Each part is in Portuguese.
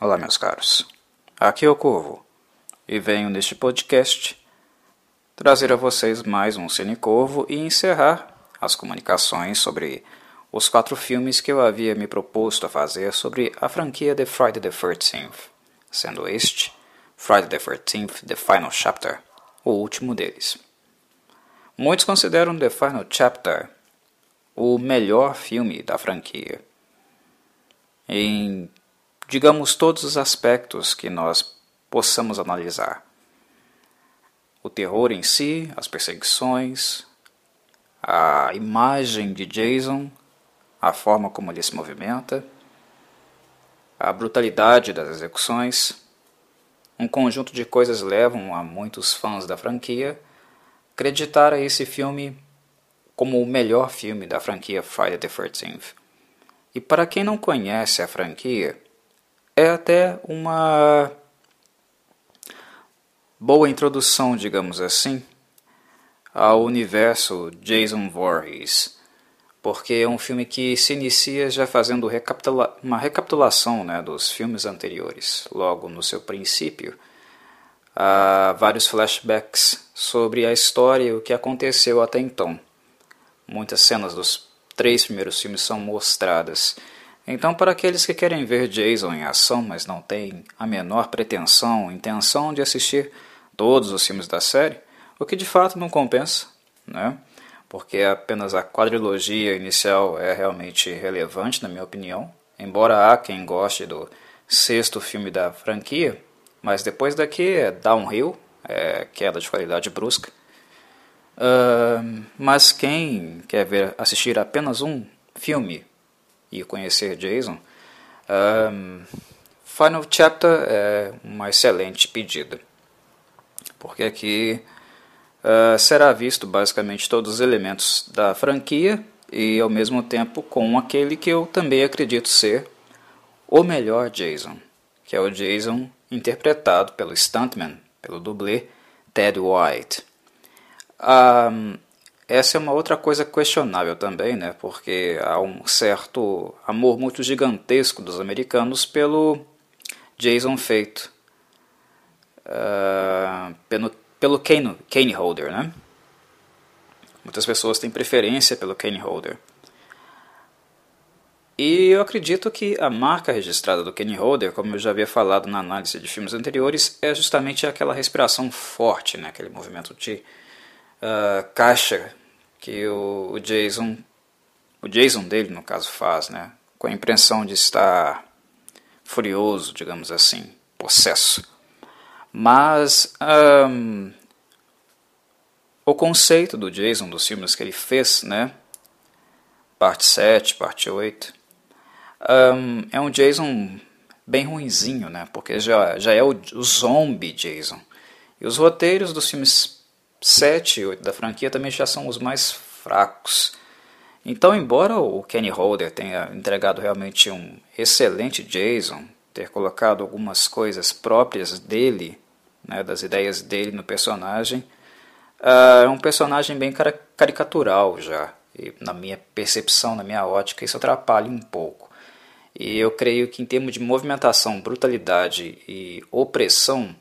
Olá, meus caros. Aqui é o Corvo e venho neste podcast trazer a vocês mais um Cine Corvo e encerrar as comunicações sobre os quatro filmes que eu havia me proposto a fazer sobre a franquia The Friday the 13th, sendo este Friday the 13th The Final Chapter, o último deles. Muitos consideram The Final Chapter o melhor filme da franquia. Em digamos, todos os aspectos que nós possamos analisar. O terror em si, as perseguições, a imagem de Jason, a forma como ele se movimenta, a brutalidade das execuções. Um conjunto de coisas levam a muitos fãs da franquia acreditar a esse filme como o melhor filme da franquia Friday the 13th. E para quem não conhece a franquia, é até uma boa introdução, digamos assim, ao universo Jason Voorhees, porque é um filme que se inicia já fazendo recapitula uma recapitulação né, dos filmes anteriores. Logo no seu princípio, há vários flashbacks sobre a história e o que aconteceu até então. Muitas cenas dos três primeiros filmes são mostradas então, para aqueles que querem ver Jason em ação, mas não têm a menor pretensão, intenção de assistir todos os filmes da série, o que de fato não compensa, né? porque apenas a quadrilogia inicial é realmente relevante, na minha opinião, embora há quem goste do sexto filme da franquia, mas depois daqui é downhill, é queda de qualidade brusca. Uh, mas quem quer ver assistir apenas um filme e conhecer Jason, um, Final Chapter é uma excelente pedida, porque aqui uh, será visto basicamente todos os elementos da franquia e ao mesmo tempo com aquele que eu também acredito ser o melhor Jason, que é o Jason interpretado pelo stuntman, pelo dublê Ted White. Um, essa é uma outra coisa questionável também, né? porque há um certo amor muito gigantesco dos americanos pelo Jason feito uh, pelo, pelo Kane, Kane Holder. Né? Muitas pessoas têm preferência pelo Kane Holder. E eu acredito que a marca registrada do Kenny Holder, como eu já havia falado na análise de filmes anteriores, é justamente aquela respiração forte, né? aquele movimento de uh, caixa que o, o, Jason, o Jason dele no caso faz, né, com a impressão de estar furioso, digamos assim, possesso. Mas o conceito do Jason dos filmes que ele fez, né, parte 7, parte 8, um, é um Jason bem ruinzinho, né, porque já, já é o, o zombie Jason. E os roteiros dos filmes 7 e 8 da franquia também já são os mais fracos. Então, embora o Kenny Holder tenha entregado realmente um excelente Jason, ter colocado algumas coisas próprias dele, né, das ideias dele no personagem, uh, é um personagem bem caricatural já. E na minha percepção, na minha ótica, isso atrapalha um pouco. E eu creio que em termos de movimentação, brutalidade e opressão,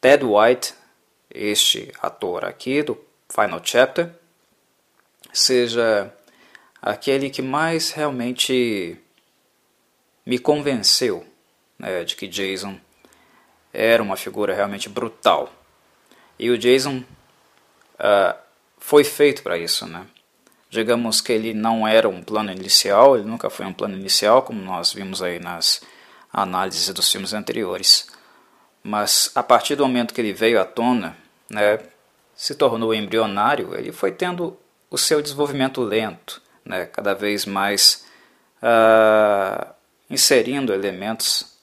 Ted White este ator aqui do Final Chapter seja aquele que mais realmente me convenceu né, de que Jason era uma figura realmente brutal. E o Jason uh, foi feito para isso, né? Digamos que ele não era um plano inicial, ele nunca foi um plano inicial, como nós vimos aí nas análises dos filmes anteriores. Mas a partir do momento que ele veio à tona, né, se tornou embrionário, ele foi tendo o seu desenvolvimento lento, né, cada vez mais uh, inserindo elementos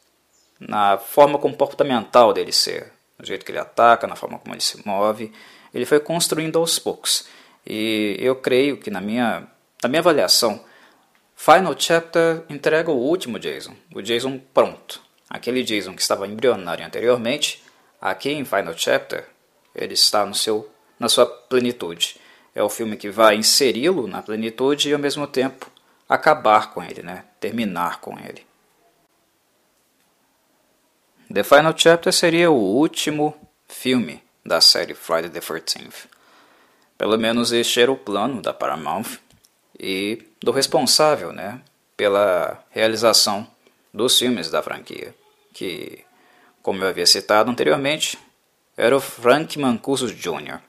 na forma comportamental dele ser, no jeito que ele ataca, na forma como ele se move. Ele foi construindo aos poucos. E eu creio que, na minha, na minha avaliação, Final Chapter entrega o último Jason, o Jason pronto. Aquele Jason que estava embrionário anteriormente, aqui em Final Chapter, ele está no seu, na sua plenitude. É o filme que vai inseri-lo na plenitude e ao mesmo tempo acabar com ele, né? terminar com ele. The Final Chapter seria o último filme da série Friday the 13th. Pelo menos este era o plano da Paramount e do responsável né, pela realização dos filmes da franquia, que, como eu havia citado anteriormente, era o Frank Mancuso Jr.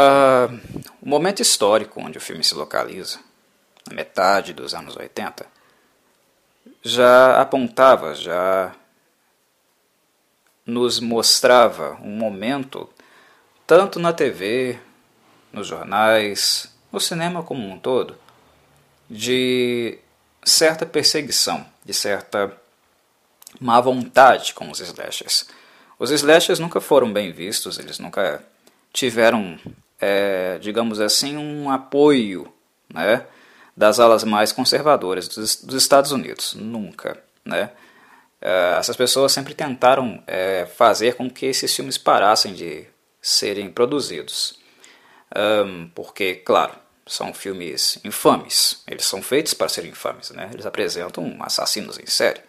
Uh, o momento histórico onde o filme se localiza, na metade dos anos 80, já apontava, já nos mostrava um momento, tanto na TV, nos jornais, no cinema como um todo, de certa perseguição, de certa má vontade com os slashers. Os slashers nunca foram bem vistos, eles nunca tiveram, é, digamos assim, um apoio né, das alas mais conservadoras dos, dos Estados Unidos. Nunca. Né? É, essas pessoas sempre tentaram é, fazer com que esses filmes parassem de serem produzidos. Um, porque, claro, são filmes infames. Eles são feitos para serem infames. Né? Eles apresentam assassinos em série.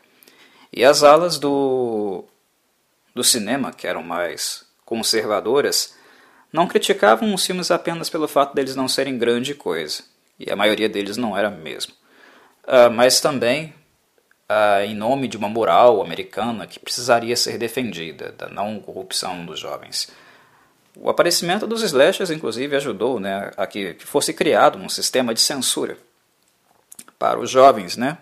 E as alas do, do cinema, que eram mais conservadoras, não criticavam os filmes apenas pelo fato deles não serem grande coisa. E a maioria deles não era mesmo. Uh, mas também uh, em nome de uma moral americana que precisaria ser defendida, da não corrupção dos jovens. O aparecimento dos slashers, inclusive, ajudou né, a que, que fosse criado um sistema de censura para os jovens, né,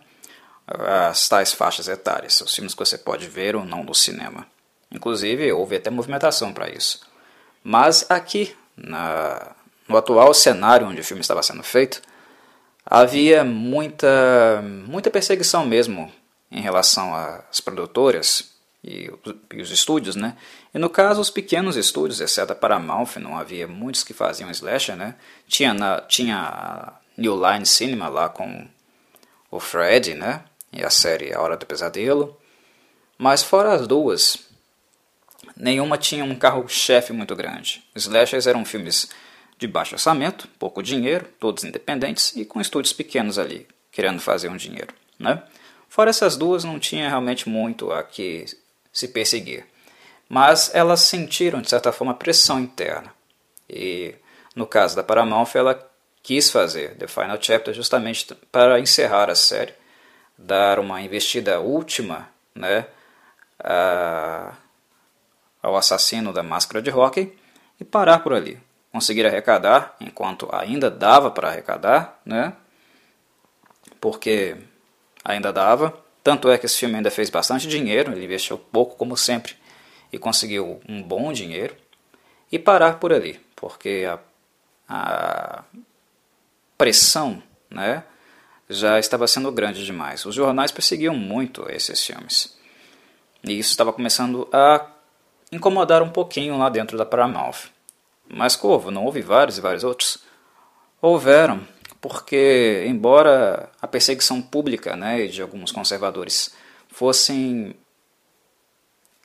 as tais faixas etárias, os filmes que você pode ver ou não no cinema. Inclusive, houve até movimentação para isso. Mas aqui, na, no atual cenário onde o filme estava sendo feito, havia muita, muita perseguição mesmo em relação às produtoras e, e, os estúdios, né? E no caso, os pequenos estúdios, exceto a Paramount, não havia muitos que faziam slasher, né? Tinha, na, tinha a New Line Cinema lá com o Fred, né? E a série A Hora do Pesadelo. Mas fora as duas, nenhuma tinha um carro-chefe muito grande. Slashers eram filmes de baixo orçamento, pouco dinheiro, todos independentes e com estúdios pequenos ali, querendo fazer um dinheiro. Né? Fora essas duas, não tinha realmente muito a que se perseguir. Mas elas sentiram, de certa forma, pressão interna. E no caso da Paramount, ela quis fazer The Final Chapter justamente para encerrar a série, dar uma investida última né, a, ao assassino da máscara de hockey e parar por ali conseguir arrecadar, enquanto ainda dava para arrecadar, né? Porque ainda dava. Tanto é que esse filme ainda fez bastante dinheiro, ele investiu pouco, como sempre, e conseguiu um bom dinheiro. E parar por ali, porque a, a pressão né, já estava sendo grande demais. Os jornais perseguiam muito esses filmes. E isso estava começando a incomodar um pouquinho lá dentro da Paramount. Mas Corvo, não houve vários e vários outros? Houveram, porque embora a perseguição pública né, de alguns conservadores fossem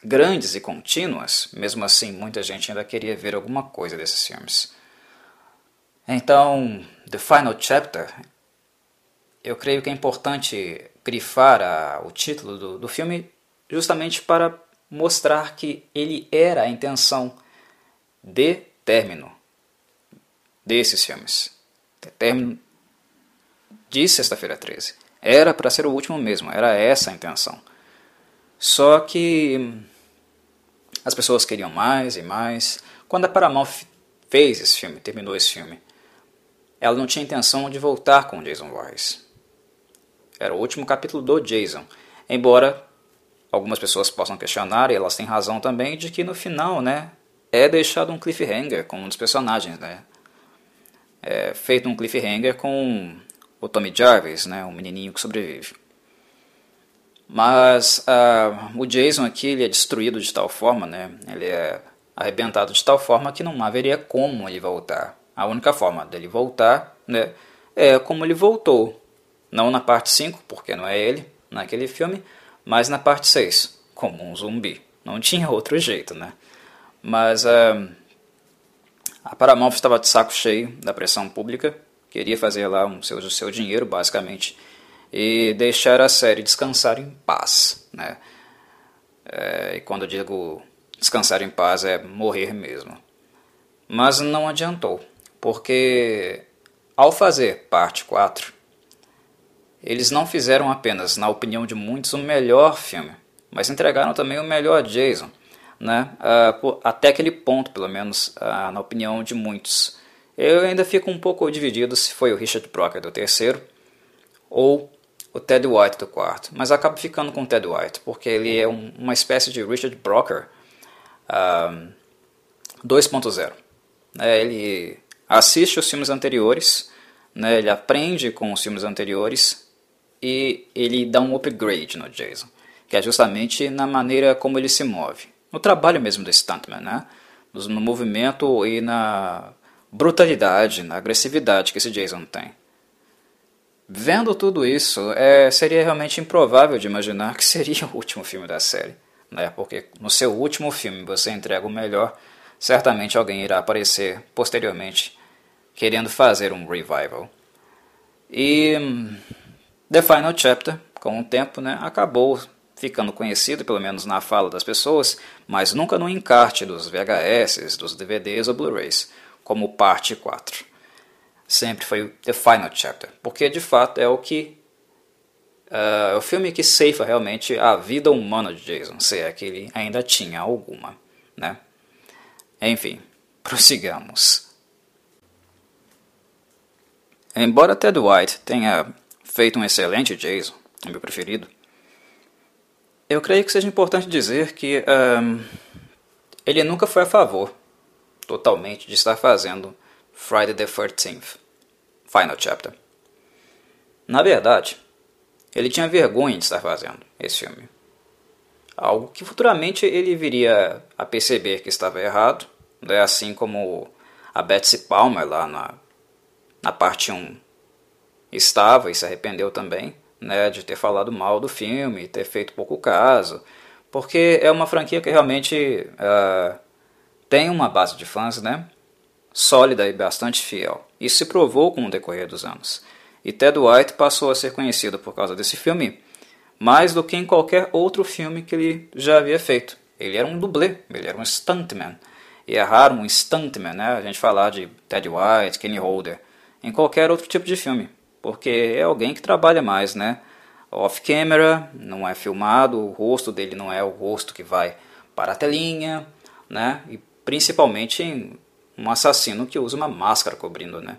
grandes e contínuas, mesmo assim muita gente ainda queria ver alguma coisa desses filmes. Então, The Final Chapter, eu creio que é importante grifar a, o título do, do filme justamente para mostrar que ele era a intenção de término desses filmes. Término de Sexta-feira 13. Era para ser o último mesmo, era essa a intenção. Só que as pessoas queriam mais e mais. Quando a Paramount fez esse filme, terminou esse filme, ela não tinha intenção de voltar com Jason Voorhees. Era o último capítulo do Jason. Embora algumas pessoas possam questionar, e elas têm razão também, de que no final, né, é deixado um cliffhanger com um dos personagens, né? É feito um cliffhanger com o Tommy Jarvis, né? O menininho que sobrevive. Mas uh, o Jason aqui ele é destruído de tal forma, né? Ele é arrebentado de tal forma que não haveria como ele voltar. A única forma dele voltar, né, é como ele voltou. Não na parte 5, porque não é ele naquele filme, mas na parte 6, como um zumbi. Não tinha outro jeito, né? Mas uh, a Paramount estava de saco cheio da pressão pública, queria fazer lá um seu, o seu dinheiro, basicamente, e deixar a série descansar em paz. né? É, e quando eu digo descansar em paz é morrer mesmo. Mas não adiantou, porque ao fazer parte 4, eles não fizeram apenas, na opinião de muitos, o melhor filme, mas entregaram também o melhor Jason, né? Uh, até aquele ponto, pelo menos, uh, na opinião de muitos. Eu ainda fico um pouco dividido se foi o Richard Brocker do terceiro ou o Ted White do quarto, mas acabo ficando com o Ted White, porque ele é um, uma espécie de Richard Brocker uh, 2.0. É, ele assiste os filmes anteriores, né, ele aprende com os filmes anteriores e ele dá um upgrade no Jason, que é justamente na maneira como ele se move. No trabalho mesmo do Stuntman, né? no movimento e na brutalidade, na agressividade que esse Jason tem. Vendo tudo isso, é, seria realmente improvável de imaginar que seria o último filme da série, né? porque no seu último filme você entrega o melhor, certamente alguém irá aparecer posteriormente querendo fazer um revival. E hum, The Final Chapter, com o tempo, né, acabou ficando conhecido, pelo menos na fala das pessoas, mas nunca no encarte dos VHS, dos DVDs ou Blu-rays como parte 4. Sempre foi The Final Chapter, porque de fato é o que uh, é o filme que ceifa realmente a vida humana de Jason, se é que ele ainda tinha alguma, né? Enfim, prossigamos. Embora Ted White tenha feito um excelente Jason, o meu preferido, eu creio que seja importante dizer que um, ele nunca foi a favor totalmente de estar fazendo Friday the 13th, Final Chapter. Na verdade, ele tinha vergonha de estar fazendo esse filme. Algo que futuramente ele viria a perceber que estava errado, né? assim como a Betsy Palmer lá na, na parte 1 estava e se arrependeu também né, de ter falado mal do filme, ter feito pouco caso, porque é uma franquia que realmente uh, tem uma base de fãs, né? Sólida e bastante fiel. Isso se provou com o decorrer dos anos. E Ted White passou a ser conhecido por causa desse filme mais do que em qualquer outro filme que ele já havia feito. Ele era um dublê, ele era um stuntman. E é raro um stuntman, né? A gente falar de Ted White, Kenny Holder, em qualquer outro tipo de filme, porque é alguém que trabalha mais, né? Off-camera, não é filmado, o rosto dele não é o rosto que vai para a telinha, né? E principalmente um assassino que usa uma máscara cobrindo né,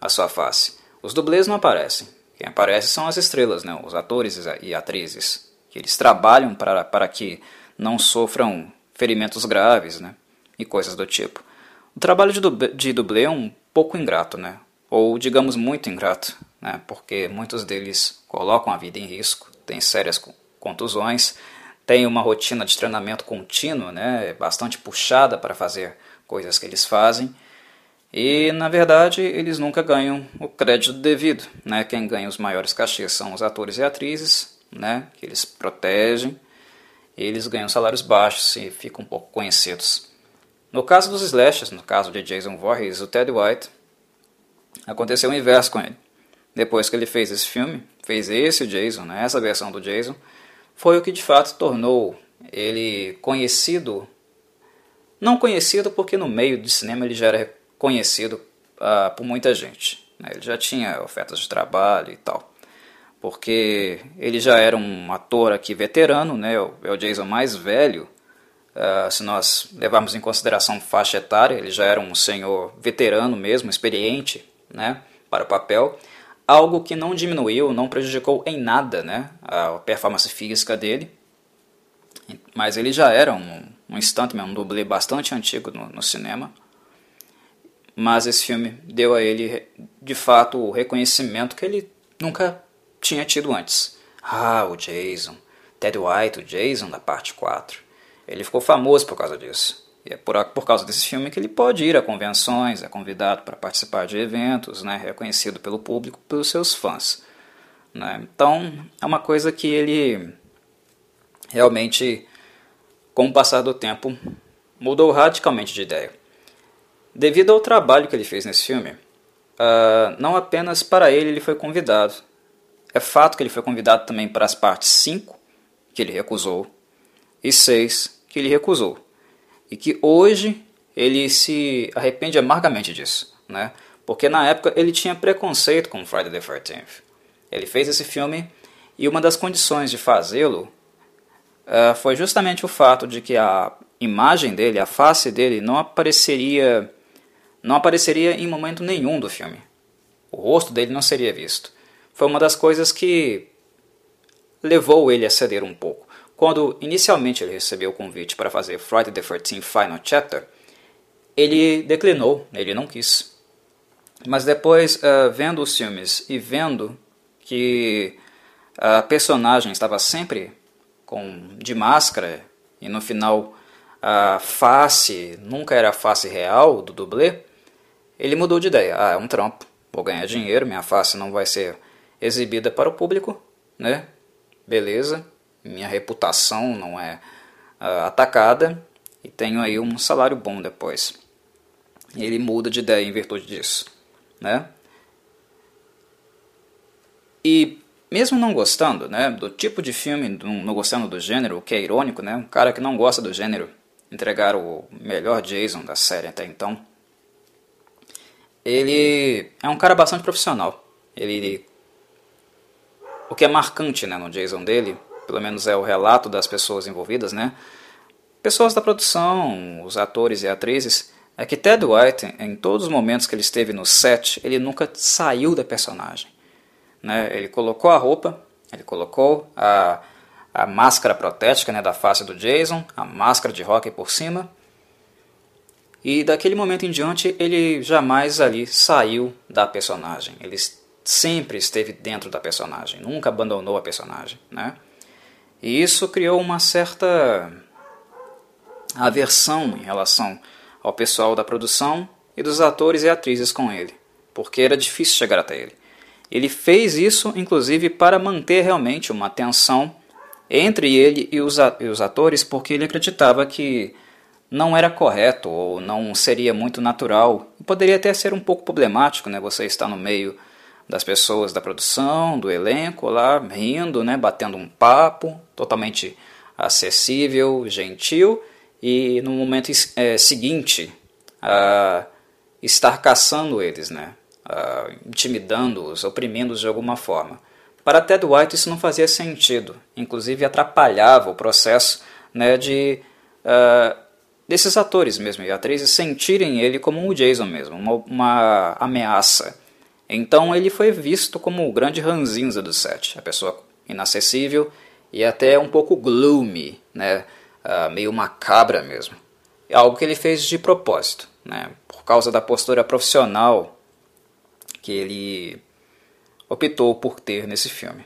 a sua face. Os dublês não aparecem. Quem aparece são as estrelas, né, os atores e atrizes, que eles trabalham para, para que não sofram ferimentos graves né, e coisas do tipo. O trabalho de de dublê é um pouco ingrato, né, ou digamos muito ingrato, né, porque muitos deles colocam a vida em risco, têm sérias contusões, tem uma rotina de treinamento contínuo, né, bastante puxada para fazer coisas que eles fazem. E, na verdade, eles nunca ganham o crédito devido. Né? Quem ganha os maiores cachês são os atores e atrizes, né? que eles protegem. Eles ganham salários baixos e ficam um pouco conhecidos. No caso dos slashers, no caso de Jason Voorhees, o Ted White, aconteceu o inverso com ele. Depois que ele fez esse filme, fez esse Jason, né? essa versão do Jason, foi o que de fato tornou ele conhecido. Não conhecido porque no meio de cinema ele já era conhecido uh, por muita gente. Né? Ele já tinha ofertas de trabalho e tal. Porque ele já era um ator aqui veterano, né? é o Jason mais velho. Uh, se nós levarmos em consideração faixa etária, ele já era um senhor veterano mesmo, experiente né? para o papel algo que não diminuiu, não prejudicou em nada né, a performance física dele, mas ele já era um, um stuntman, um dublê bastante antigo no, no cinema, mas esse filme deu a ele, de fato, o reconhecimento que ele nunca tinha tido antes. Ah, o Jason, Ted White, o Jason da parte 4. Ele ficou famoso por causa disso. E é por, por causa desse filme que ele pode ir a convenções, é convidado para participar de eventos, né, é reconhecido pelo público, pelos seus fãs. Né? Então, é uma coisa que ele realmente, com o passar do tempo, mudou radicalmente de ideia. Devido ao trabalho que ele fez nesse filme, uh, não apenas para ele ele foi convidado. É fato que ele foi convidado também para as partes 5 que ele recusou, e seis que ele recusou. E que hoje ele se arrepende amargamente disso, né? Porque na época ele tinha preconceito com Friday the 13th. Ele fez esse filme e uma das condições de fazê-lo uh, foi justamente o fato de que a imagem dele, a face dele, não apareceria, não apareceria em momento nenhum do filme. O rosto dele não seria visto. Foi uma das coisas que levou ele a ceder um pouco. Quando inicialmente ele recebeu o convite para fazer Friday the 13th Final Chapter, ele declinou, ele não quis. Mas depois, uh, vendo os filmes e vendo que a personagem estava sempre com de máscara e no final a face nunca era a face real do dublê, ele mudou de ideia. Ah, é um trampo, vou ganhar dinheiro, minha face não vai ser exibida para o público, né? Beleza, minha reputação não é uh, atacada e tenho aí um salário bom depois. Ele muda de ideia em virtude disso, né? E mesmo não gostando, né, do tipo de filme, não gostando do gênero, o que é irônico, né, um cara que não gosta do gênero entregar o melhor Jason da série até então, ele é um cara bastante profissional. Ele o que é marcante, né, no Jason dele, pelo menos é o relato das pessoas envolvidas, né, pessoas da produção, os atores e atrizes, é que Ted White, em todos os momentos que ele esteve no set, ele nunca saiu da personagem. Né? Ele colocou a roupa, ele colocou a, a máscara protética né, da face do Jason, a máscara de rock por cima, e daquele momento em diante ele jamais ali saiu da personagem. Ele sempre esteve dentro da personagem, nunca abandonou a personagem. Né? E isso criou uma certa aversão em relação ao pessoal da produção e dos atores e atrizes com ele, porque era difícil chegar até ele. Ele fez isso, inclusive, para manter realmente uma tensão entre ele e os, atores, porque ele acreditava que não era correto ou não seria muito natural. Poderia até ser um pouco problemático, né? Você está no meio das pessoas da produção, do elenco lá, rindo, né? Batendo um papo, totalmente acessível, gentil, e no momento é, seguinte, estar caçando eles, né? intimidando-os, oprimindo-os de alguma forma. Para Ted White isso não fazia sentido, inclusive atrapalhava o processo né, de uh, desses atores mesmo e atrizes sentirem ele como um Jason mesmo, uma, uma ameaça. Então ele foi visto como o grande ranzinza do set, a pessoa inacessível e até um pouco gloomy, né, uh, meio macabra mesmo. Algo que ele fez de propósito, né, por causa da postura profissional que ele optou por ter nesse filme.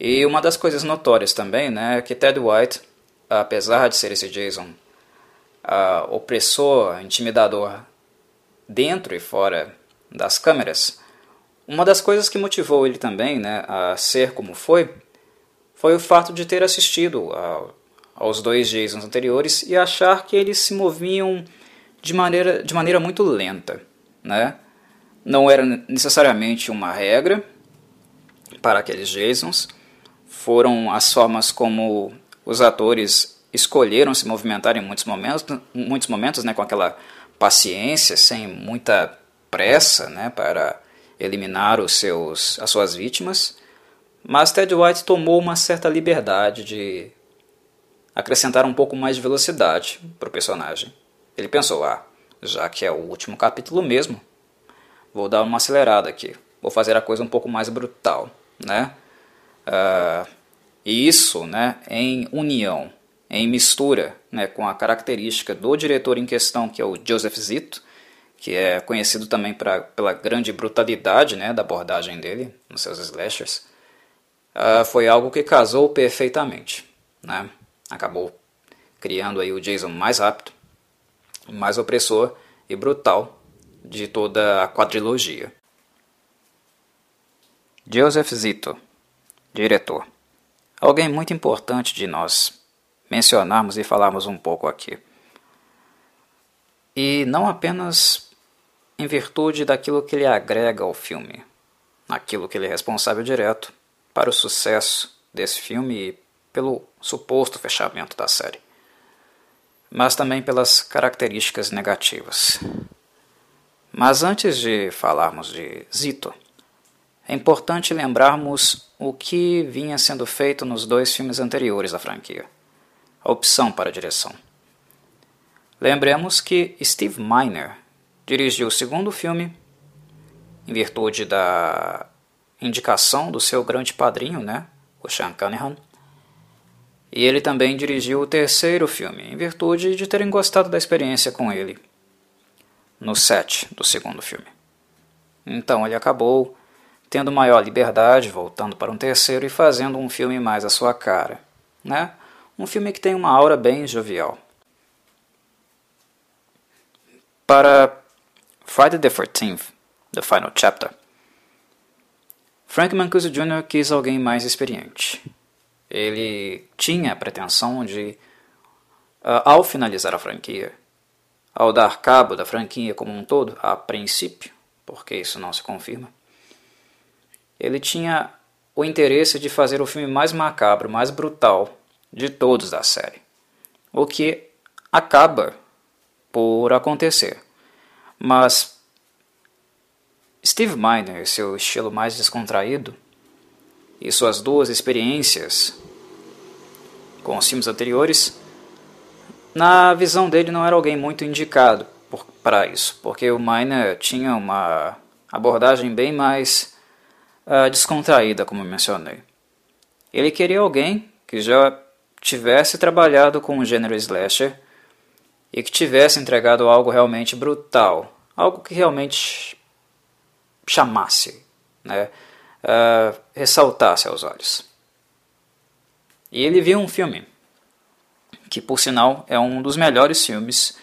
E uma das coisas notórias também né, é que Ted White, apesar de ser esse Jason uh, opressor, intimidador dentro e fora das câmeras, uma das coisas que motivou ele também né, a ser como foi, foi o fato de ter assistido a, aos dois Jasons anteriores e achar que eles se moviam de maneira, de maneira muito lenta. Né? não era necessariamente uma regra para aqueles Jasons, foram as formas como os atores escolheram se movimentar em muitos momentos, muitos momentos né, com aquela paciência, sem muita pressa né, para eliminar os seus, as suas vítimas. Mas Ted White tomou uma certa liberdade de acrescentar um pouco mais de velocidade para o personagem. Ele pensou, ah, já que é o último capítulo mesmo, vou dar uma acelerada aqui, vou fazer a coisa um pouco mais brutal, né? Uh, e isso, né, em união, em mistura, né, com a característica do diretor em questão, que é o Joseph Zito, que é conhecido também pra, pela grande brutalidade, né, da abordagem dele nos seus slashers, uh, foi algo que casou perfeitamente, né? Acabou criando aí o Jason mais rápido, mais opressor e brutal de toda a quadrilogia. Joseph Zito, diretor. Alguém muito importante de nós mencionarmos e falarmos um pouco aqui. E não apenas em virtude daquilo que ele agrega ao filme, aquilo que ele é responsável direto para o sucesso desse filme e pelo suposto fechamento da série, mas também pelas características negativas. Mas antes de falarmos de Zito, é importante lembrarmos o que vinha sendo feito nos dois filmes anteriores da franquia. A opção para a direção. Lembremos que Steve Miner dirigiu o segundo filme em virtude da indicação do seu grande padrinho, né, o Sean Cunningham. E ele também dirigiu o terceiro filme, em virtude de terem gostado da experiência com ele no set do segundo filme. Então ele acabou tendo maior liberdade, voltando para um terceiro e fazendo um filme mais à sua cara, né? Um filme que tem uma aura bem jovial. Para Friday the 13th, The Final Chapter, Frank Mancuso Jr. quis alguém mais experiente. Ele tinha a pretensão de, uh, ao finalizar a franquia, ao dar cabo da franquia como um todo, a princípio, porque isso não se confirma, ele tinha o interesse de fazer o filme mais macabro, mais brutal de todos da série. O que acaba por acontecer. Mas Steve Miner, seu estilo mais descontraído, e suas duas experiências com os filmes anteriores, na visão dele não era alguém muito indicado para isso, porque o Miner tinha uma abordagem bem mais uh, descontraída, como mencionei. Ele queria alguém que já tivesse trabalhado com o gênero slasher e que tivesse entregado algo realmente brutal, algo que realmente chamasse, né, uh, ressaltasse aos olhos. E ele viu um filme que, por sinal, é um dos melhores filmes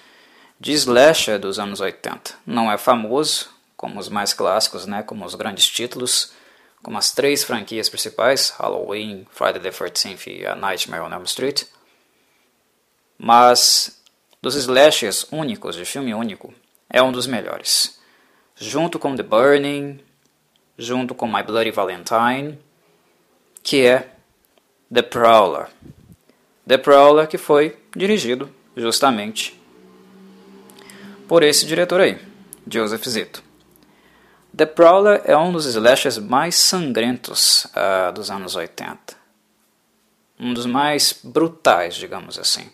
de slasher dos anos 80. Não é famoso como os mais clássicos, né, como os grandes títulos, como as três franquias principais, Halloween, Friday the 13th e A Nightmare on Elm Street. Mas dos slashers únicos, de filme único, é um dos melhores. Junto com The Burning, junto com My Bloody Valentine, que é The Prowler. The Prowler que foi dirigido justamente por esse diretor aí, Joseph Zito. The Prowler é um dos slashers mais sangrentos uh, dos anos 80. Um dos mais brutais, digamos assim.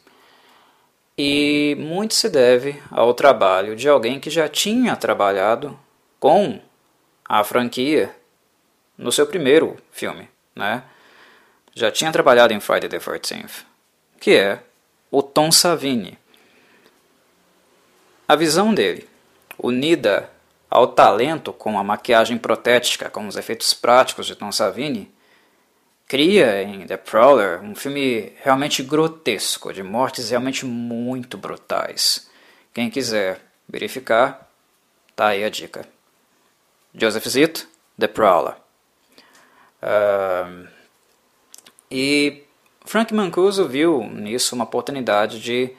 E muito se deve ao trabalho de alguém que já tinha trabalhado com a franquia no seu primeiro filme, né? Já tinha trabalhado em Friday the 13th, que é o Tom Savini. A visão dele, unida ao talento com a maquiagem protética, com os efeitos práticos de Tom Savini, cria em The Prowler um filme realmente grotesco, de mortes realmente muito brutais. Quem quiser verificar, tá aí a dica. Joseph Zito, The Prowler. Uh, e Frank Mancuso viu nisso uma oportunidade de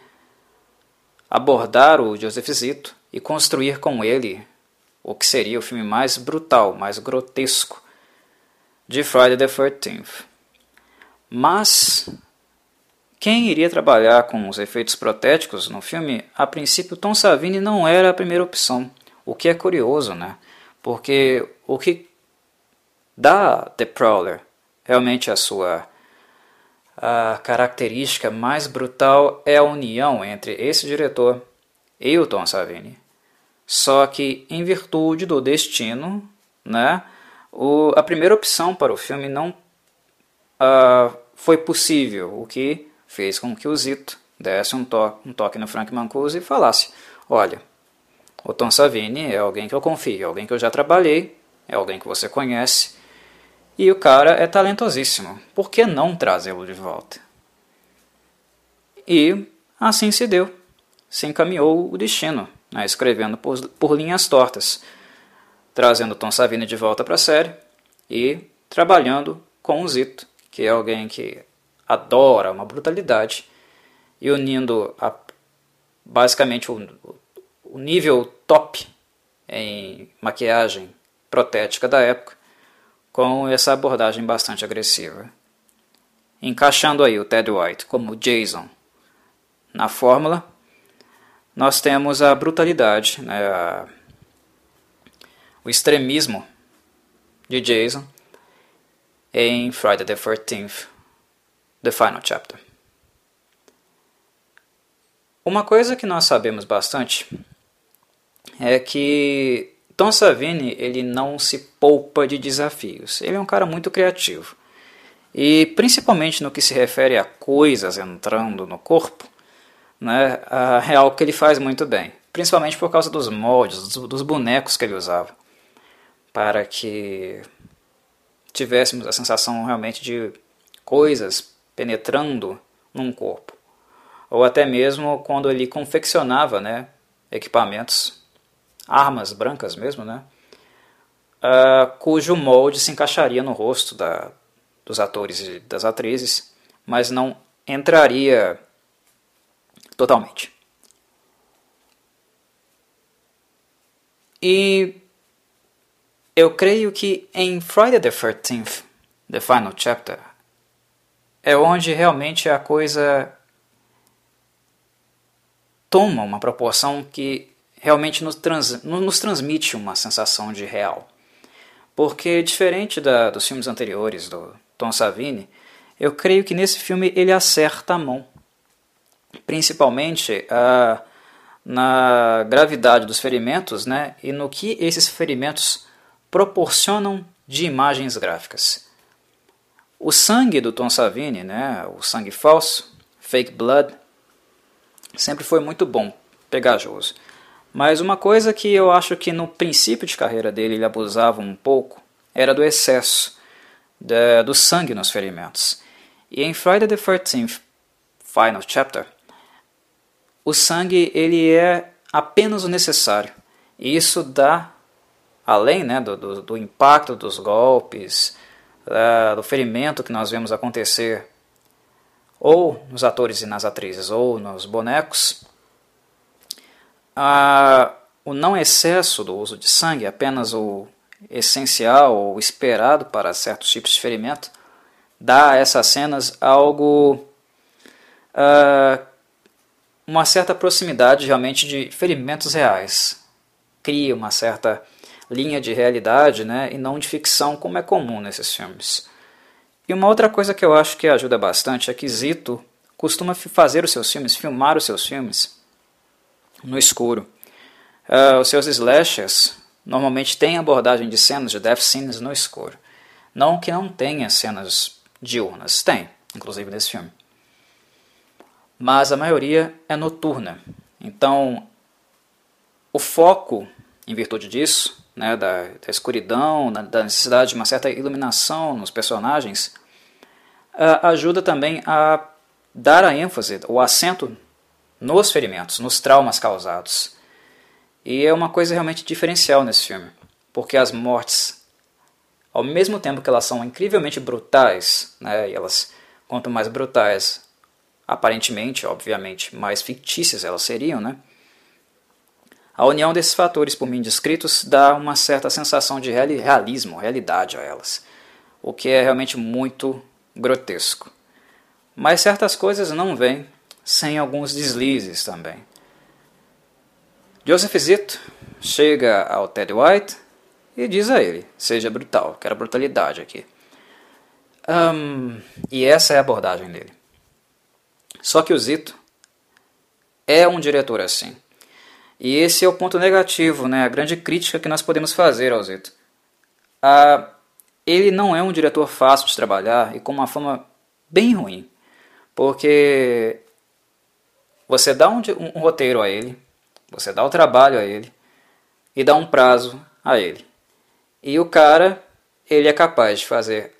abordar o Joseph Zito e construir com ele o que seria o filme mais brutal, mais grotesco de Friday the 13th. Mas quem iria trabalhar com os efeitos protéticos no filme, a princípio Tom Savini não era a primeira opção, o que é curioso, né? Porque o que dá The Prowler realmente a sua a característica mais brutal é a união entre esse diretor e o Tom Savini. Só que, em virtude do destino, né, o, a primeira opção para o filme não uh, foi possível, o que fez com que o Zito desse um, to um toque no Frank Mancuso e falasse: Olha, o Tom Savini é alguém que eu confio, é alguém que eu já trabalhei, é alguém que você conhece, e o cara é talentosíssimo, por que não trazê-lo de volta? E assim se deu, se encaminhou o destino né, escrevendo por, por linhas tortas, trazendo Tom Savini de volta para a série e trabalhando com o Zito, que é alguém que adora uma brutalidade, e unindo a, basicamente o, o nível top em maquiagem protética da época com essa abordagem bastante agressiva. encaixando aí o Ted White como Jason na fórmula, nós temos a brutalidade, né, a, o extremismo de Jason em Friday the 13th, The Final Chapter. Uma coisa que nós sabemos bastante é que Tom Savini ele não se poupa de desafios. Ele é um cara muito criativo. E principalmente no que se refere a coisas entrando no corpo, né, é algo que ele faz muito bem. Principalmente por causa dos moldes, dos bonecos que ele usava. Para que tivéssemos a sensação realmente de coisas penetrando num corpo. Ou até mesmo quando ele confeccionava né, equipamentos, armas brancas mesmo, né, uh, cujo molde se encaixaria no rosto da, dos atores e das atrizes, mas não entraria totalmente. E eu creio que em Friday the 13th, The Final Chapter, é onde realmente a coisa toma uma proporção que realmente nos, trans, nos transmite uma sensação de real. Porque, diferente da, dos filmes anteriores do Tom Savini, eu creio que nesse filme ele acerta a mão. Principalmente uh, na gravidade dos ferimentos né, e no que esses ferimentos proporcionam de imagens gráficas. O sangue do Tom Savini, né, o sangue falso, fake blood, sempre foi muito bom, pegajoso. Mas uma coisa que eu acho que no princípio de carreira dele ele abusava um pouco era do excesso do sangue nos ferimentos. E em Friday the 13th Final Chapter, o sangue ele é apenas o necessário. E isso dá além né, do, do, do impacto dos golpes, uh, do ferimento que nós vemos acontecer ou nos atores e nas atrizes ou nos bonecos, uh, o não excesso do uso de sangue, apenas o essencial ou esperado para certos tipos de ferimento, dá a essas cenas algo. Uh, uma certa proximidade realmente de ferimentos reais. Cria uma certa linha de realidade né, e não de ficção, como é comum nesses filmes. E uma outra coisa que eu acho que ajuda bastante é que Zito costuma fazer os seus filmes, filmar os seus filmes no escuro. Uh, os seus slashers normalmente têm abordagem de cenas de death scenes no escuro. Não que não tenha cenas diurnas, tem, inclusive nesse filme. Mas a maioria é noturna. Então, o foco, em virtude disso, né, da, da escuridão, da, da, necessidade de uma certa iluminação nos personagens, uh, ajuda também a dar a ênfase, o acento nos ferimentos, nos traumas causados. E é uma coisa realmente diferencial nesse filme, porque as mortes, ao mesmo tempo que elas são incrivelmente brutais, né, e elas, quanto mais brutais, aparentemente, obviamente, mais fictícias elas seriam, né, a união desses fatores por mim descritos dá uma certa sensação de realismo, realidade a elas, o que é realmente muito grotesco. Mas certas coisas não vêm sem alguns deslizes também. Joseph Zito chega ao Ted White e diz a ele: seja brutal, quero brutalidade aqui. Um, e essa é a abordagem dele. Só que o Zito é um diretor assim. E esse é o ponto negativo, né? a grande crítica que nós podemos fazer ao Zito. Ah, ele não é um diretor fácil de trabalhar e com uma fama bem ruim, porque você dá um, um, um roteiro a ele, você dá o trabalho a ele e dá um prazo a ele. E o cara, ele é capaz de fazer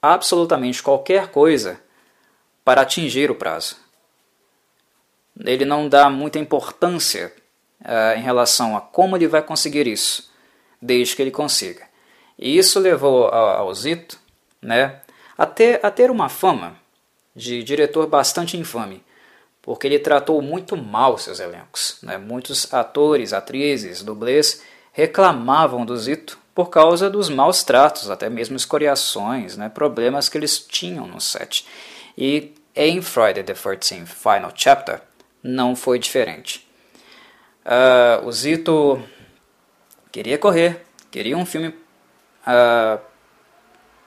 absolutamente qualquer coisa para atingir o prazo. Ele não dá muita importância uh, em relação a como ele vai conseguir isso, desde que ele consiga. E isso levou ao Zito né, a, ter, a ter uma fama de diretor bastante infame, porque ele tratou muito mal seus elencos. Né? Muitos atores, atrizes, dublês reclamavam do Zito por causa dos maus tratos, até mesmo escoriações, né, problemas que eles tinham no set. E em Friday the 13th Final Chapter não foi diferente. Uh, o Zito queria correr, queria um filme, uh,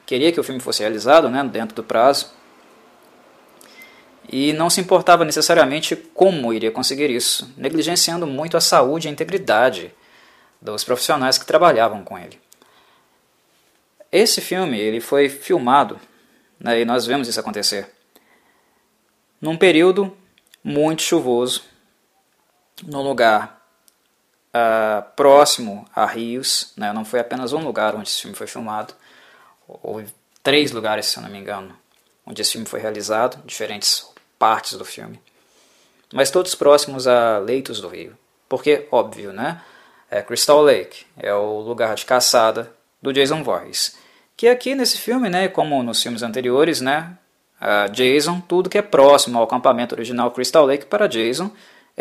queria que o filme fosse realizado né, dentro do prazo, e não se importava necessariamente como iria conseguir isso, negligenciando muito a saúde e a integridade dos profissionais que trabalhavam com ele. Esse filme ele foi filmado, né, e nós vemos isso acontecer, num período muito chuvoso, num lugar uh, próximo a rios, né, não foi apenas um lugar onde esse filme foi filmado, houve três lugares, se eu não me engano, onde esse filme foi realizado, diferentes partes do filme, mas todos próximos a leitos do rio. Porque, óbvio, né? É Crystal Lake, é o lugar de caçada do Jason Voorhees. Que aqui nesse filme, né, como nos filmes anteriores, né, Jason, tudo que é próximo ao acampamento original Crystal Lake para Jason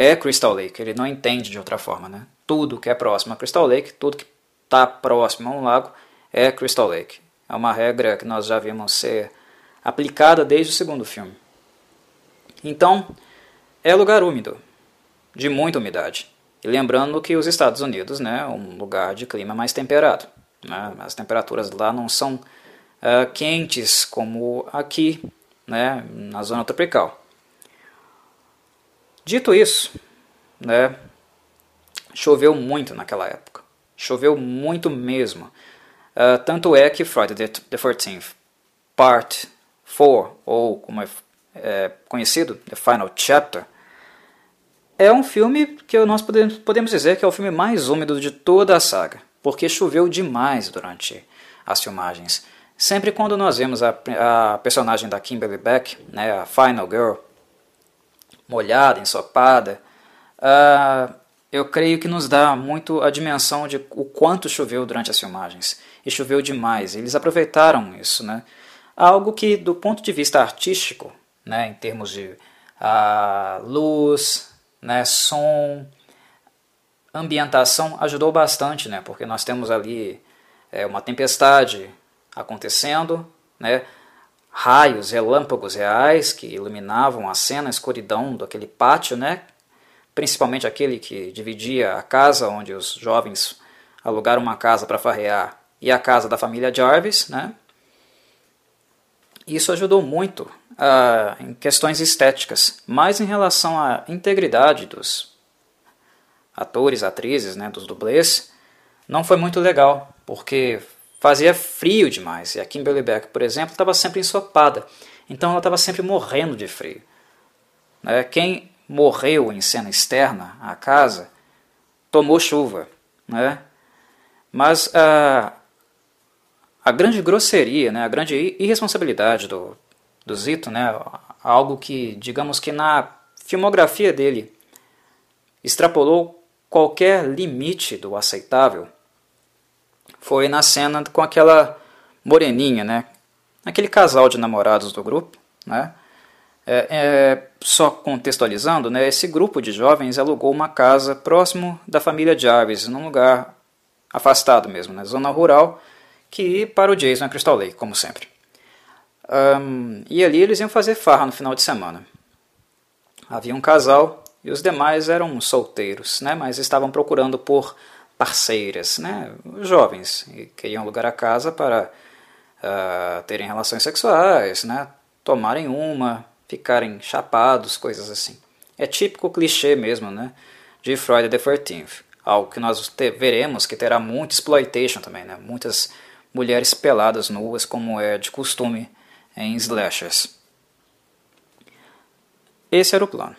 é Crystal Lake. Ele não entende de outra forma, né? Tudo que é próximo a Crystal Lake, tudo que está próximo a um lago é Crystal Lake. É uma regra que nós já vimos ser aplicada desde o segundo filme. Então, é lugar úmido, de muita umidade. E lembrando que os Estados Unidos né, é um lugar de clima mais temperado. Né? As temperaturas lá não são uh, quentes como aqui, né, na zona tropical. Dito isso, né, choveu muito naquela época. Choveu muito mesmo. Uh, tanto é que Friday the 13th, Part 4, ou como é é, conhecido, The Final Chapter, é um filme que nós podemos, dizer que é o filme mais úmido de toda a saga, porque choveu demais durante as filmagens. Sempre quando nós vemos a, a personagem da Kimberly Beck, né, a Final Girl, molhada, ensopada, uh, eu creio que nos dá muito a dimensão de o quanto choveu durante as filmagens. E choveu demais. Eles aproveitaram isso, né? Algo que, do ponto de vista artístico, né, em termos de uh, luz, né, som, ambientação, ajudou bastante, né, porque nós temos ali é, uma tempestade acontecendo, né, raios, relâmpagos reais que iluminavam a cena, a escuridão daquele pátio, né, principalmente aquele que dividia a casa onde os jovens alugaram uma casa para farrear e a casa da família Jarvis, né, isso ajudou muito uh, em questões estéticas, mas em relação à integridade dos atores, atrizes, né, dos dublês, não foi muito legal, porque fazia frio demais. E a Kimberly Beck, por exemplo, estava sempre ensopada, então ela estava sempre morrendo de frio. Né? Quem morreu em cena externa à casa tomou chuva, né? Mas uh, a grande grosseria, né, a grande irresponsabilidade do, do Zito, né, algo que, digamos que na filmografia dele extrapolou qualquer limite do aceitável, foi na cena com aquela moreninha, né, aquele casal de namorados do grupo, né, é, é, só contextualizando, né, esse grupo de jovens alugou uma casa próximo da família Jarvis, num lugar afastado mesmo, na né, zona rural, que para o Jason Crystal Lake, como sempre. Um, e ali eles iam fazer farra no final de semana. Havia um casal e os demais eram solteiros, né, mas estavam procurando por parceiras, né, jovens, que queriam alugar a casa para uh, terem relações sexuais, né, tomarem uma, ficarem chapados, coisas assim. É típico clichê mesmo, né, de Friday the 13th. Algo que nós veremos que terá muito exploitation também, né, muitas mulheres peladas nuas, como é de costume em slashers. Esse era o plano.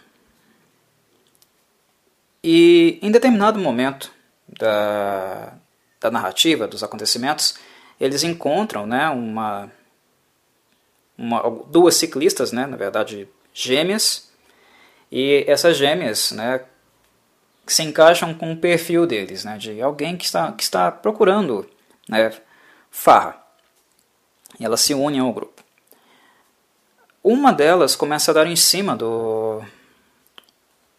E em determinado momento da, da narrativa, dos acontecimentos, eles encontram né, uma, uma, duas ciclistas, né, na verdade gêmeas, e essas gêmeas né, se encaixam com o perfil deles, né, de alguém que está, que está procurando né, farra. E elas se unem ao grupo. Uma delas começa a dar em cima do,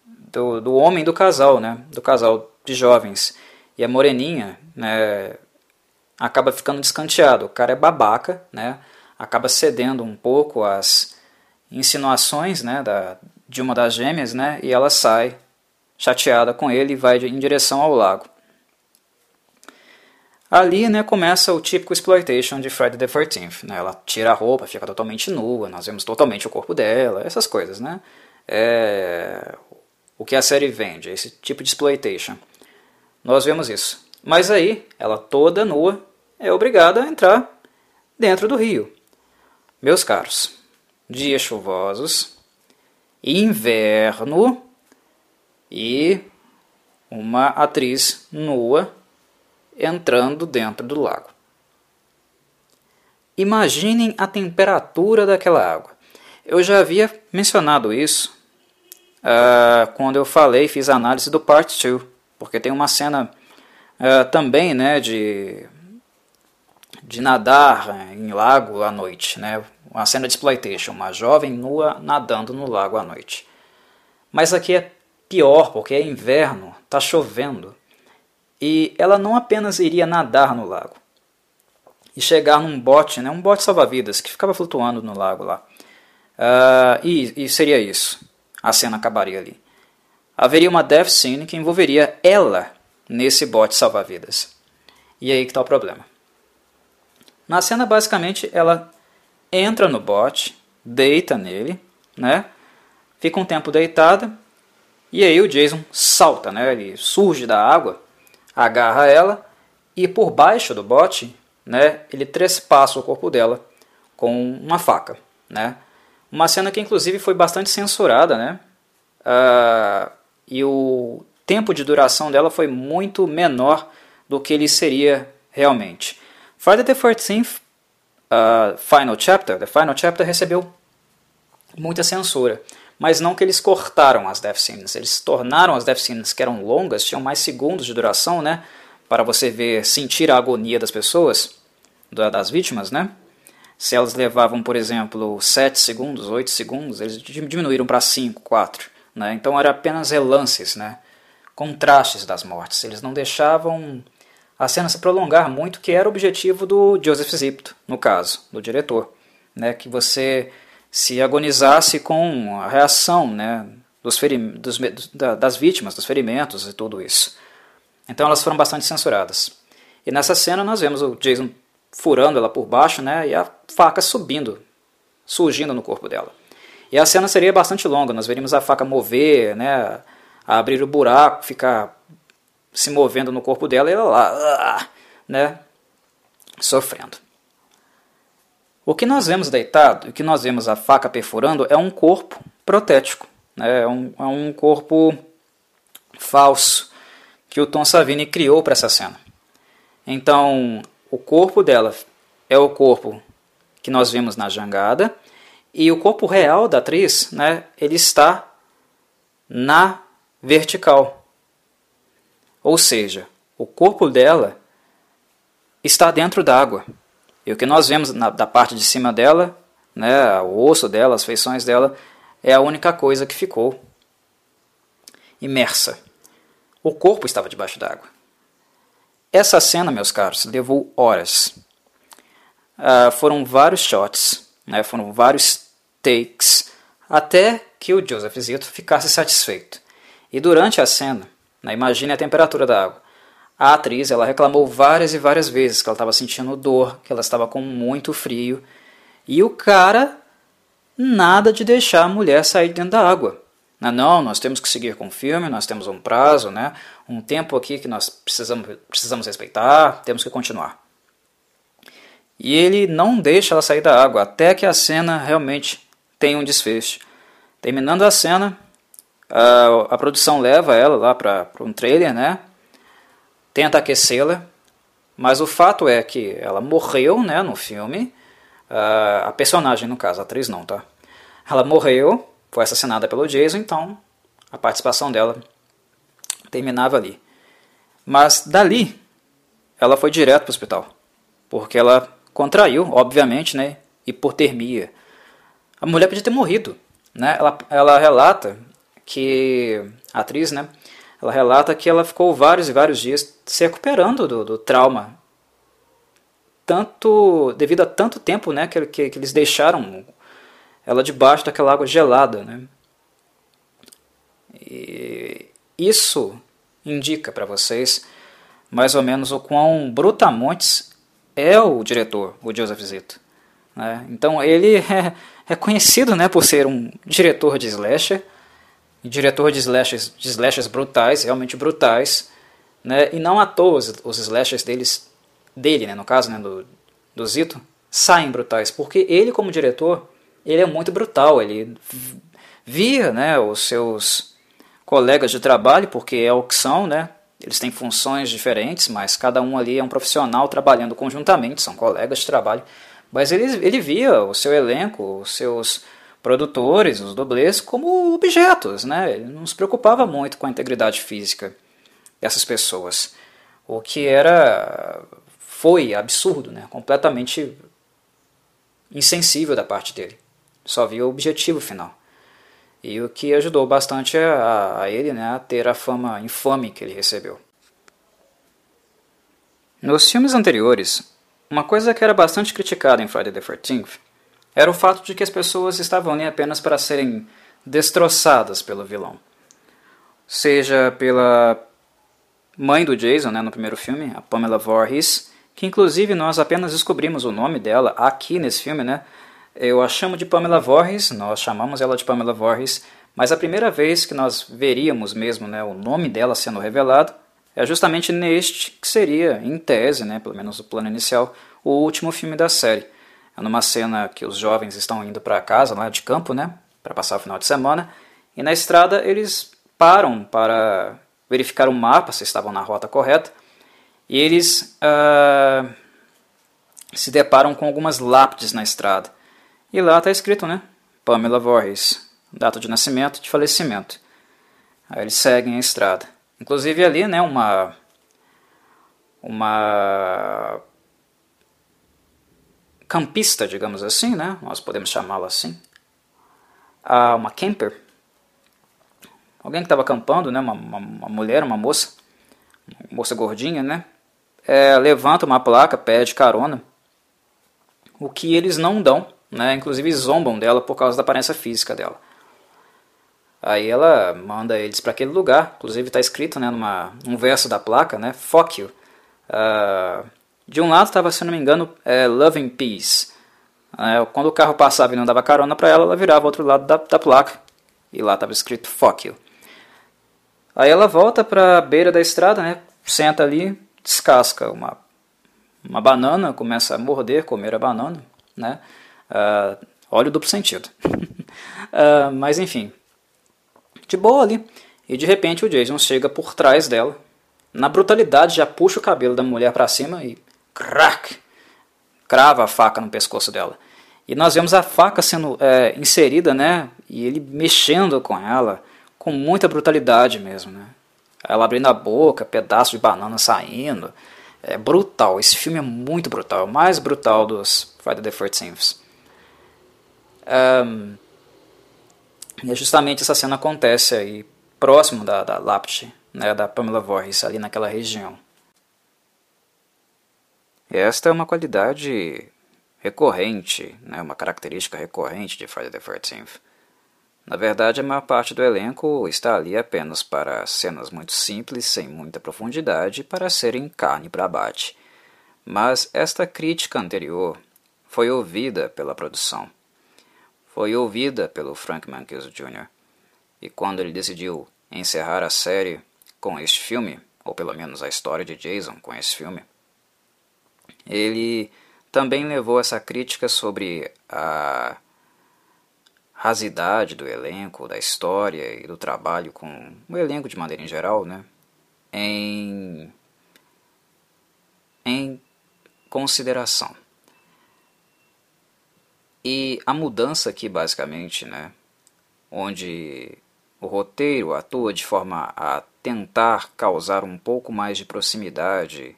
do, do homem do casal, né? do casal de jovens. E a moreninha, né, acaba ficando descanteado. O cara é babaca, né? acaba cedendo um pouco às insinuações né, da, de uma das gêmeas, né, e ela sai chateada com ele e vai em direção ao lago. Ali né, começa o típico exploitation de Friday the 13th. Né? Ela tira a roupa, fica totalmente nua, nós vemos totalmente o corpo dela, essas coisas. Né? É... O que a série vende, esse tipo de exploitation. Nós vemos isso. Mas aí, ela toda nua é obrigada a entrar dentro do rio. Meus caros, dias chuvosos, inverno e uma atriz nua entrando dentro do lago. Imaginem a temperatura daquela água. Eu já havia mencionado isso uh, quando eu falei, fiz a análise do Part 2, porque tem uma cena uh, também né, de, de nadar em lago à noite, né? uma cena de exploitation, uma jovem nua nadando no lago à noite. Mas aqui é pior, porque é inverno, está chovendo. E ela não apenas iria nadar no lago e chegar num bote, né, um bote salva-vidas que ficava flutuando no lago lá. Uh, e, e seria isso. A cena acabaria ali. Haveria uma death scene que envolveria ela nesse bote salva-vidas. E aí que está o problema. Na cena, basicamente, ela entra no bote, deita nele, né? Fica um tempo deitada e aí o Jason salta, né? Ele surge da água, agarra ela e por baixo do bote, né? Ele trespassa o corpo dela com uma faca, né? Uma cena que inclusive foi bastante censurada, né? Uh, e o tempo de duração dela foi muito menor do que ele seria realmente. Friday the 13th uh, Final Chapter, The Final Chapter recebeu muita censura. Mas não que eles cortaram as death scenes, eles tornaram as death scenes que eram longas, tinham mais segundos de duração, né? Para você ver, sentir a agonia das pessoas, das vítimas, né? Se elas levavam, por exemplo, 7 segundos, 8 segundos, eles diminuíram para 5, 4. Né? Então era apenas relances, né? contrastes das mortes. Eles não deixavam a cena se prolongar muito, que era o objetivo do Joseph Zipto, no caso, do diretor, né, que você se agonizasse com a reação né, dos, dos das vítimas, dos ferimentos e tudo isso. Então elas foram bastante censuradas. E nessa cena nós vemos o Jason furando ela por baixo né, e a faca subindo, surgindo no corpo dela. E a cena seria bastante longa, nós veríamos a faca mover, né, abrir o buraco, ficar se movendo no corpo dela e ela lá, ah, né, sofrendo. O que nós vemos deitado, o que nós vemos a faca perfurando, é um corpo protético, né, é, um, é um corpo falso que o Tom Savini criou para essa cena. Então, o corpo dela é o corpo que nós vimos na jangada e o corpo real da atriz, né, ele está na vertical. Ou seja, o corpo dela está dentro d'água. E o que nós vemos na, da parte de cima dela, né, o osso dela, as feições dela, é a única coisa que ficou imersa. O corpo estava debaixo d'água. Essa cena, meus caros, levou horas. Uh, foram vários shots, né, foram vários takes, até que o Joseph Zito ficasse satisfeito. E durante a cena, né? Imagine a temperatura da água. A atriz ela reclamou várias e várias vezes que ela estava sentindo dor, que ela estava com muito frio. E o cara, nada de deixar a mulher sair dentro da água. Não, não, nós temos que seguir com o filme, nós temos um prazo, né? um tempo aqui que nós precisamos, precisamos respeitar, temos que continuar. E ele não deixa ela sair da água até que a cena realmente tenha um desfecho. Terminando a cena, a, a produção leva ela lá para um trailer, né? Tenta aquecê-la, mas o fato é que ela morreu, né, no filme. Uh, a personagem, no caso, a atriz não, tá? Ela morreu, foi assassinada pelo Jason, então a participação dela terminava ali. Mas dali, ela foi direto para o hospital, porque ela contraiu, obviamente, né, hipotermia. A mulher podia ter morrido, né? Ela, ela relata que a atriz, né, ela relata que ela ficou vários e vários dias se recuperando do, do trauma tanto, devido a tanto tempo né, que, que, que eles deixaram ela debaixo daquela água gelada. Né? E isso indica para vocês mais ou menos o quão brutamontes é o diretor, o Joseph Zito. Né? Então ele é, é, conhecido né, por ser um diretor de slasher, diretor de slashers, de slashers brutais, realmente brutais, né? e não à toa os, os slashers deles, dele, né, no caso né, do, do Zito, saem brutais, porque ele como diretor, ele é muito brutal, ele via né, os seus colegas de trabalho, porque é o que são, né, eles têm funções diferentes, mas cada um ali é um profissional trabalhando conjuntamente, são colegas de trabalho, mas ele, ele via o seu elenco, os seus produtores, os dublês, como objetos. Né? Ele não se preocupava muito com a integridade física dessas pessoas. O que era foi absurdo, né? completamente insensível da parte dele. Só via o objetivo final. E o que ajudou bastante a, a ele né, a ter a fama infame que ele recebeu. Nos filmes anteriores, uma coisa que era bastante criticada em Friday the 13th era o fato de que as pessoas estavam ali apenas para serem destroçadas pelo vilão. Seja pela mãe do Jason, né, no primeiro filme, a Pamela Voorhees, que inclusive nós apenas descobrimos o nome dela aqui nesse filme, né? Eu a chamo de Pamela Voorhees, nós chamamos ela de Pamela Voorhees, mas a primeira vez que nós veríamos mesmo né, o nome dela sendo revelado é justamente neste que seria, em tese, né, pelo menos o plano inicial, o último filme da série. É numa cena que os jovens estão indo para casa, lá de campo, né, para passar o final de semana, e na estrada eles param para verificar o mapa, se estavam na rota correta, e eles uh, se deparam com algumas lápides na estrada. E lá está escrito, né, Pamela Voorhees, data de nascimento, de falecimento. Aí eles seguem a estrada. Inclusive ali, né, uma uma campista, digamos assim, né? Nós podemos chamá-la assim. Uma camper. Alguém que estava acampando, né? Uma, uma, uma, mulher, uma moça, uma moça gordinha, né? É, levanta uma placa, pede carona. O que eles não dão, né? Inclusive zombam dela por causa da aparência física dela. Aí ela manda eles para aquele lugar, inclusive está escrito né, numa, num verso da placa, né, fuck you. Uh, de um lado estava, se não me engano, é, Love and Peace. Uh, quando o carro passava e não dava carona para ela, ela virava outro lado da, da placa e lá estava escrito fuck you. Aí ela volta para a beira da estrada, né, senta ali, descasca uma, uma banana, começa a morder, comer a banana, né, uh, olha o duplo sentido. uh, mas enfim, de boa ali. E de repente o Jason chega por trás dela, na brutalidade já puxa o cabelo da mulher para cima e crack, crava a faca no pescoço dela. E nós vemos a faca sendo é, inserida, né? E ele mexendo com ela com muita brutalidade mesmo, né? Ela abrindo a boca, pedaço de banana saindo. É brutal. Esse filme é muito brutal. É o mais brutal dos Friday the 13th. Um, e é justamente essa cena acontece aí, próximo da, da lápide, né, da Pamela Voorhees, ali naquela região. Esta é uma qualidade recorrente, né, uma característica recorrente de Friday the 13th. Na verdade, a maior parte do elenco está ali apenas para cenas muito simples, sem muita profundidade, para serem carne para abate. Mas esta crítica anterior foi ouvida pela produção foi ouvida pelo Frank Mankiewicz Jr. E quando ele decidiu encerrar a série com este filme, ou pelo menos a história de Jason com esse filme, ele também levou essa crítica sobre a rasidade do elenco, da história e do trabalho com o elenco de maneira em geral, né, em, em consideração. E a mudança aqui, basicamente, né, onde o roteiro atua de forma a tentar causar um pouco mais de proximidade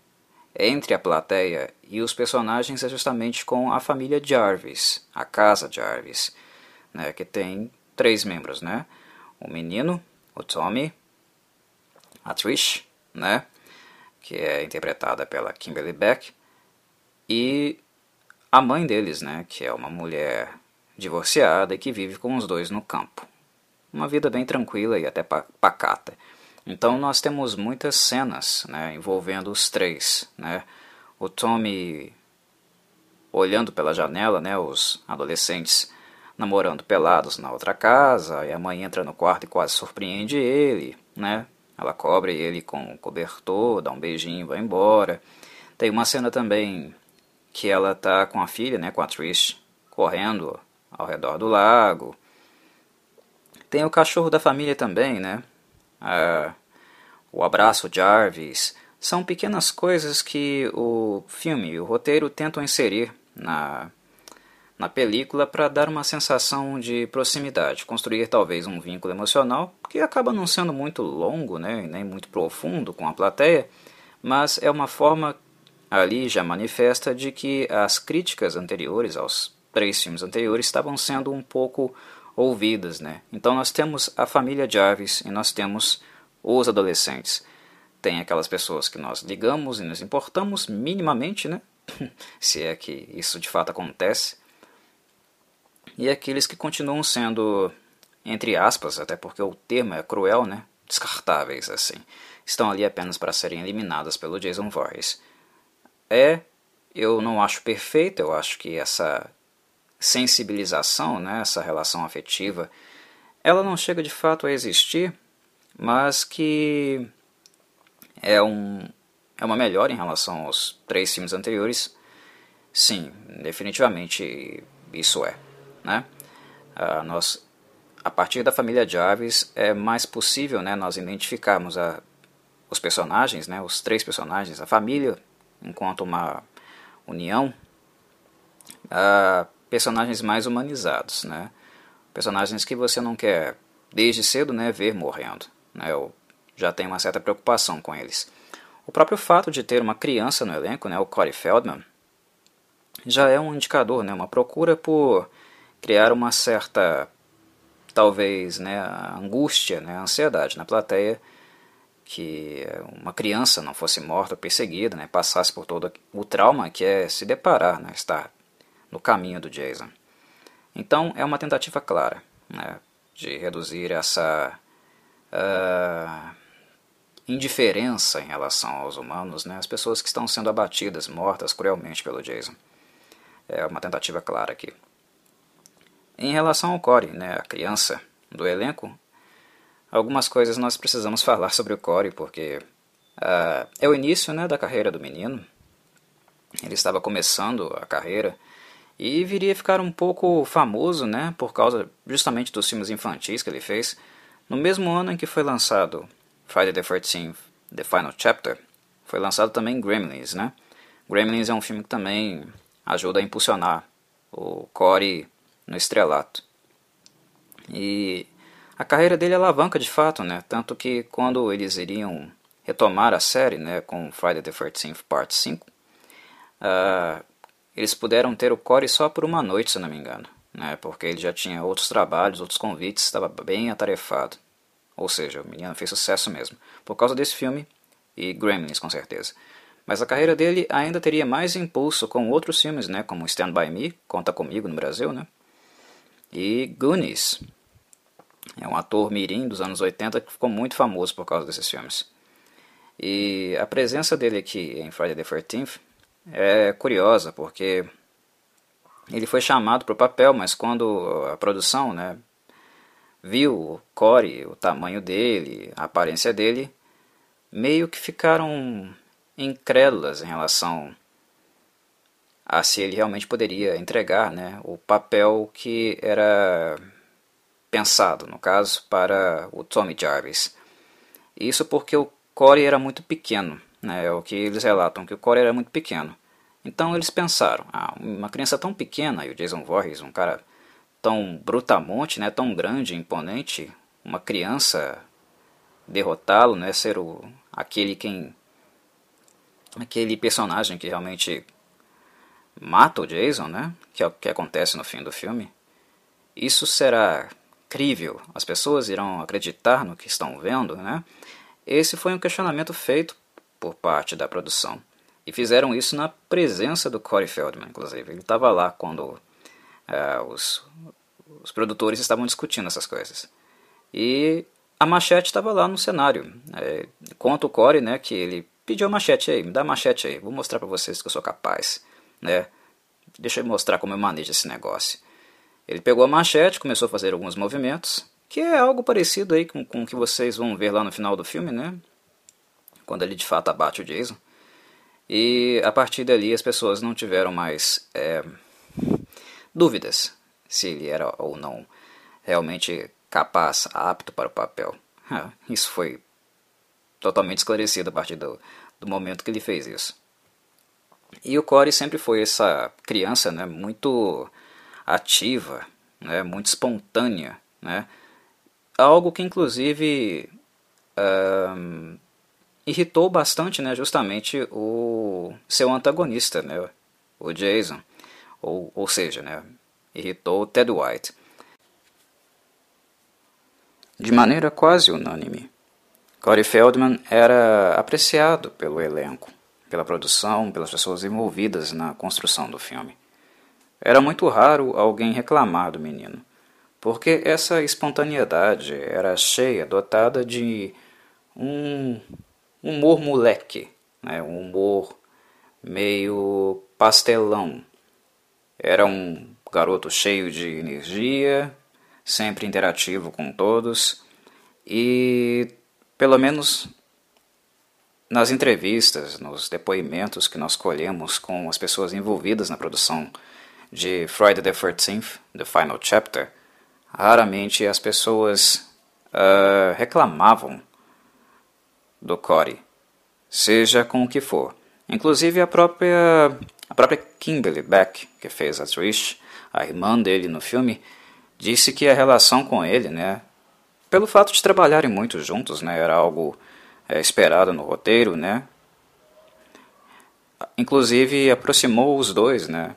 entre a plateia e os personagens é justamente com a família Jarvis, a casa Jarvis, né, que tem três membros, né? O menino, o Tommy, a Trish, né, que é interpretada pela Kimberly Beck, e a mãe deles, né, que é uma mulher divorciada e que vive com os dois no campo. Uma vida bem tranquila e até pacata. Então nós temos muitas cenas né, envolvendo os três. Né? O Tommy olhando pela janela, né, os adolescentes namorando pelados na outra casa, e a mãe entra no quarto e quase surpreende ele, né? Ela cobre ele com um cobertor, dá um beijinho e vai embora. Tem uma cena também que ela tá com a filha, né, com a Trish, correndo ao redor do lago. Tem o cachorro da família também, né? Ah, o abraço Jarvis. São pequenas coisas que o filme e o roteiro tentam inserir na, na película para dar uma sensação de proximidade, construir talvez um vínculo emocional que acaba não sendo muito longo, né, nem muito profundo com a plateia, mas é uma forma ali já manifesta de que as críticas anteriores aos três filmes anteriores estavam sendo um pouco ouvidas, né? Então nós temos a família Jarvis e nós temos os adolescentes. Tem aquelas pessoas que nós ligamos e nos importamos minimamente, né? Se é que isso de fato acontece. E aqueles que continuam sendo, entre aspas, até porque o termo é cruel, né? Descartáveis, assim. Estão ali apenas para serem eliminadas pelo Jason Voorhees. É, eu não acho perfeito, eu acho que essa sensibilização, né, essa relação afetiva, ela não chega de fato a existir, mas que é, um, é uma melhora em relação aos três filmes anteriores. Sim, definitivamente isso é. Né? Ah, nós, a partir da família Jarvis é mais possível né, nós identificarmos a, os personagens, né, os três personagens, a família enquanto uma união, a personagens mais humanizados, né? Personagens que você não quer desde cedo, né, ver morrendo, né? Eu já tenho uma certa preocupação com eles. O próprio fato de ter uma criança no elenco, né, o Corey Feldman, já é um indicador, né, uma procura por criar uma certa, talvez, né, angústia, né, ansiedade na plateia, que uma criança não fosse morta, perseguida, né, passasse por todo o trauma que é se deparar, né, estar no caminho do Jason. Então é uma tentativa clara né, de reduzir essa uh, indiferença em relação aos humanos, né, as pessoas que estão sendo abatidas, mortas cruelmente pelo Jason. É uma tentativa clara aqui. Em relação ao Corey, né, a criança do elenco, algumas coisas nós precisamos falar sobre o Corey, porque uh, é o início né, da carreira do menino. Ele estava começando a carreira e viria a ficar um pouco famoso, né, por causa justamente dos filmes infantis que ele fez, no mesmo ano em que foi lançado Friday the 13th, The Final Chapter, foi lançado também Gremlins, né? Gremlins é um filme que também ajuda a impulsionar o Corey no estrelato. E a carreira dele alavanca de fato, né? Tanto que quando eles iriam retomar a série, né, com Friday the 13th Part 5, uh, eles puderam ter o Corey só por uma noite, se não me engano, né? porque ele já tinha outros trabalhos, outros convites, estava bem atarefado. Ou seja, o menino fez sucesso mesmo, por causa desse filme e Gremlins, com certeza. Mas a carreira dele ainda teria mais impulso com outros filmes, né, como Stand By Me, Conta Comigo no Brasil, né, e Goonies. É um ator mirim dos anos 80 que ficou muito famoso por causa desses filmes. E a presença dele aqui em Friday the 13th é curiosa, porque ele foi chamado para o papel, mas quando a produção né, viu o Corey, o tamanho dele, a aparência dele, meio que ficaram incrédulas em relação a se ele realmente poderia entregar né, o papel que era pensado, no caso, para o Tommy Jarvis. Isso porque o Corey era muito pequeno né, é o que eles relatam, que o Corey era muito pequeno. Então eles pensaram, ah, uma criança tão pequena, e o Jason Voorhees, um cara tão brutamonte, né, tão grande, imponente, uma criança derrotá-lo, né, ser o, aquele quem aquele personagem que realmente mata o Jason, né, que é o que acontece no fim do filme. Isso será crível? As pessoas irão acreditar no que estão vendo, né? Esse foi um questionamento feito por parte da produção. E fizeram isso na presença do Corey Feldman, inclusive. Ele estava lá quando uh, os, os produtores estavam discutindo essas coisas. E a machete estava lá no cenário. É, conta o Corey né, que ele pediu a machete aí, me dá a machete aí, vou mostrar para vocês que eu sou capaz. Né? Deixa eu mostrar como eu manejo esse negócio. Ele pegou a machete, começou a fazer alguns movimentos, que é algo parecido aí com, com o que vocês vão ver lá no final do filme, né? Quando ele de fato abate o Jason. E a partir dali as pessoas não tiveram mais é, dúvidas se ele era ou não realmente capaz, apto para o papel. Ah, isso foi totalmente esclarecido a partir do, do momento que ele fez isso. E o Corey sempre foi essa criança né, muito ativa, né, muito espontânea, né, algo que inclusive irritou bastante, né, justamente o seu antagonista, né, o Jason, ou, ou seja, né, irritou o Ted White. De maneira quase unânime, Corey Feldman era apreciado pelo elenco, pela produção, pelas pessoas envolvidas na construção do filme. Era muito raro alguém reclamar do menino, porque essa espontaneidade era cheia, dotada de um humor moleque, né? um humor meio pastelão. Era um garoto cheio de energia, sempre interativo com todos e, pelo menos nas entrevistas, nos depoimentos que nós colhemos com as pessoas envolvidas na produção de Friday the 13th, The Final Chapter, raramente as pessoas uh, reclamavam do Corey, seja com o que for. Inclusive a própria, a própria Kimberly Beck, que fez a Trish, a irmã dele no filme, disse que a relação com ele, né, pelo fato de trabalharem muito juntos, né, era algo é, esperado no roteiro, né, inclusive aproximou os dois, né,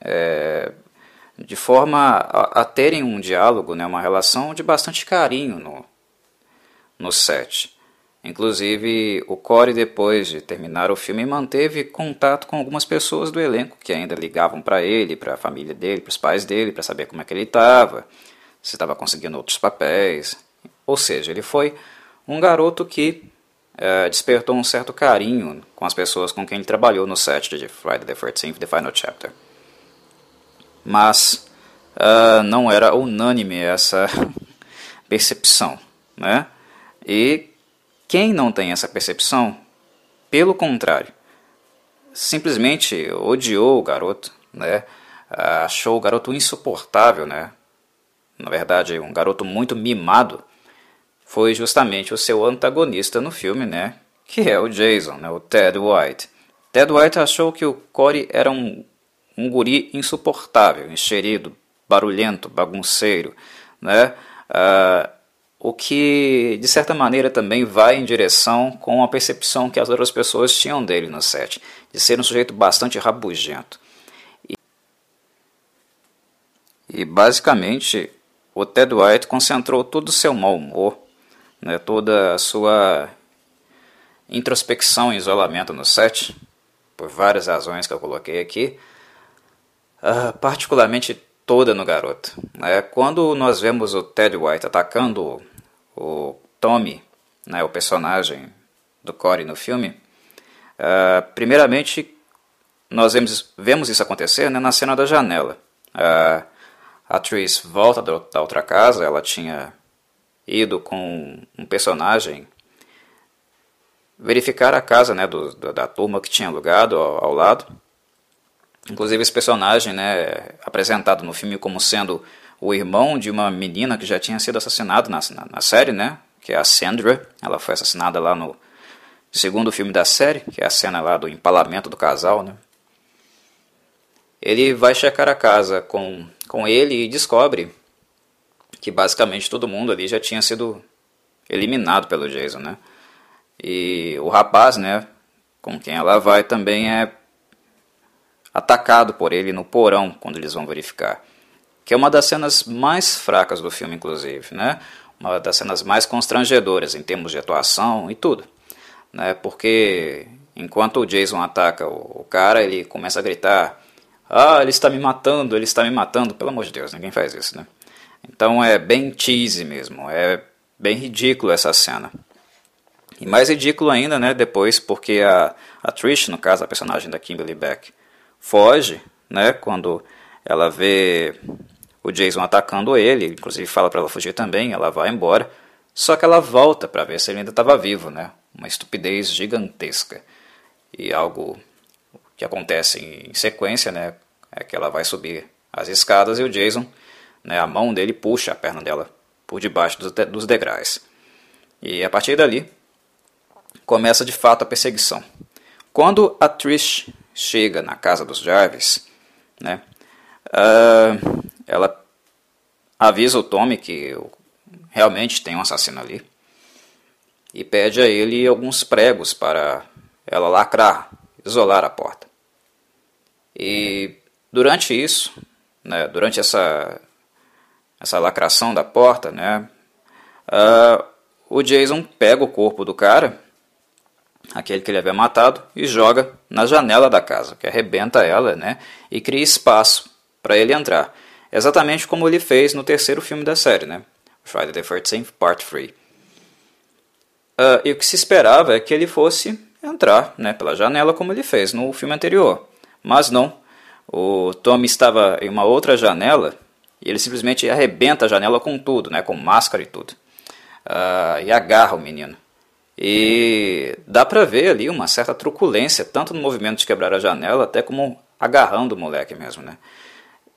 é, de forma a, a, terem um diálogo, né, uma relação de bastante carinho no, no set. Inclusive, o Corey, depois de terminar o filme, manteve contato com algumas pessoas do elenco que ainda ligavam para ele, para a família dele, para os pais dele, para saber como é que ele estava, se estava conseguindo outros papéis. Ou seja, ele foi um garoto que é, despertou um certo carinho com as pessoas com quem ele trabalhou no set de Friday the 13th, The Final Chapter mas uh, não era unânime essa percepção. Né? E quem não tem essa percepção, pelo contrário, simplesmente odiou o garoto, né? achou o garoto insuportável, né? na verdade, um garoto muito mimado, foi justamente o seu antagonista no filme, né? que é o Jason, né? o Ted White. Ted White achou que o Corey era um um guri insuportável, enxerido, barulhento, bagunceiro, né? Uh, o que de certa maneira também vai em direção com a percepção que as outras pessoas tinham dele no set, de ser um sujeito bastante rabugento. E, e basicamente o Ted White concentrou todo o seu mau humor, né, toda a sua introspecção e isolamento no set, por várias razões que eu coloquei aqui, uh, particularmente toda no garoto. É, quando nós vemos o Ted White atacando o Tommy, né, o personagem do Corey no filme, uh, primeiramente nós vemos, vemos isso acontecer né, na cena da janela. Uh, a atriz volta da outra casa, ela tinha ido com um personagem verificar a casa né, do, da, turma que tinha alugado ao, ao lado. Inclusive esse personagem, né, apresentado no filme como sendo o irmão de uma menina que já tinha sido assassinada na, na, na, série, né, que é a Sandra. Ela foi assassinada lá no segundo filme da série, que é a cena lá do empalamento do casal, né. Ele vai checar a casa com, com ele e descobre que basicamente todo mundo ali já tinha sido eliminado pelo Jason, né. E o rapaz, né, com quem ela vai também é atacado por ele no porão quando eles vão verificar. Que é uma das cenas mais fracas do filme, inclusive, né? Uma das cenas mais constrangedoras em termos de atuação e tudo, né? Porque Enquanto o Jason ataca o cara, ele começa a gritar: Ah, ele está me matando, ele está me matando. Pelo amor de Deus, ninguém faz isso, né? Então é bem cheesy mesmo, é bem ridículo essa cena. E mais ridículo ainda, né, depois, porque a, a Trish, no caso, a personagem da Kimberly Beck, foge, né, quando ela vê o Jason atacando ele, inclusive fala para ela fugir também, ela vai embora, só que ela volta para ver se ele ainda estava vivo, né, uma estupidez gigantesca. E algo que acontece em sequência, né, é que ela vai subir as escadas e o Jason né, a mão dele puxa a perna dela por debaixo dos degraus. E a partir dali, começa de fato a perseguição. Quando a Trish chega na casa dos Jarvis, né, uh, ela avisa o Tommy que realmente tem um assassino ali e pede a ele alguns pregos para ela lacrar, isolar a porta. E durante isso, né, durante essa essa lacração da porta, né? Uh, o Jason pega o corpo do cara, aquele que ele havia matado, e joga na janela da casa, que arrebenta ela, né? E cria espaço para ele entrar. Exatamente como ele fez no terceiro filme da série, né? Friday the 13th Part 3. Uh, ah, e o que se esperava é que ele fosse entrar né, pela janela como ele fez no filme anterior. Mas não. O Tommy estava em uma outra janela e ele simplesmente arrebenta a janela com tudo, né, com máscara e tudo. Uh, e agarra o menino. E dá pra ver ali uma certa truculência, tanto no movimento de quebrar a janela, até como agarrando o moleque mesmo, né.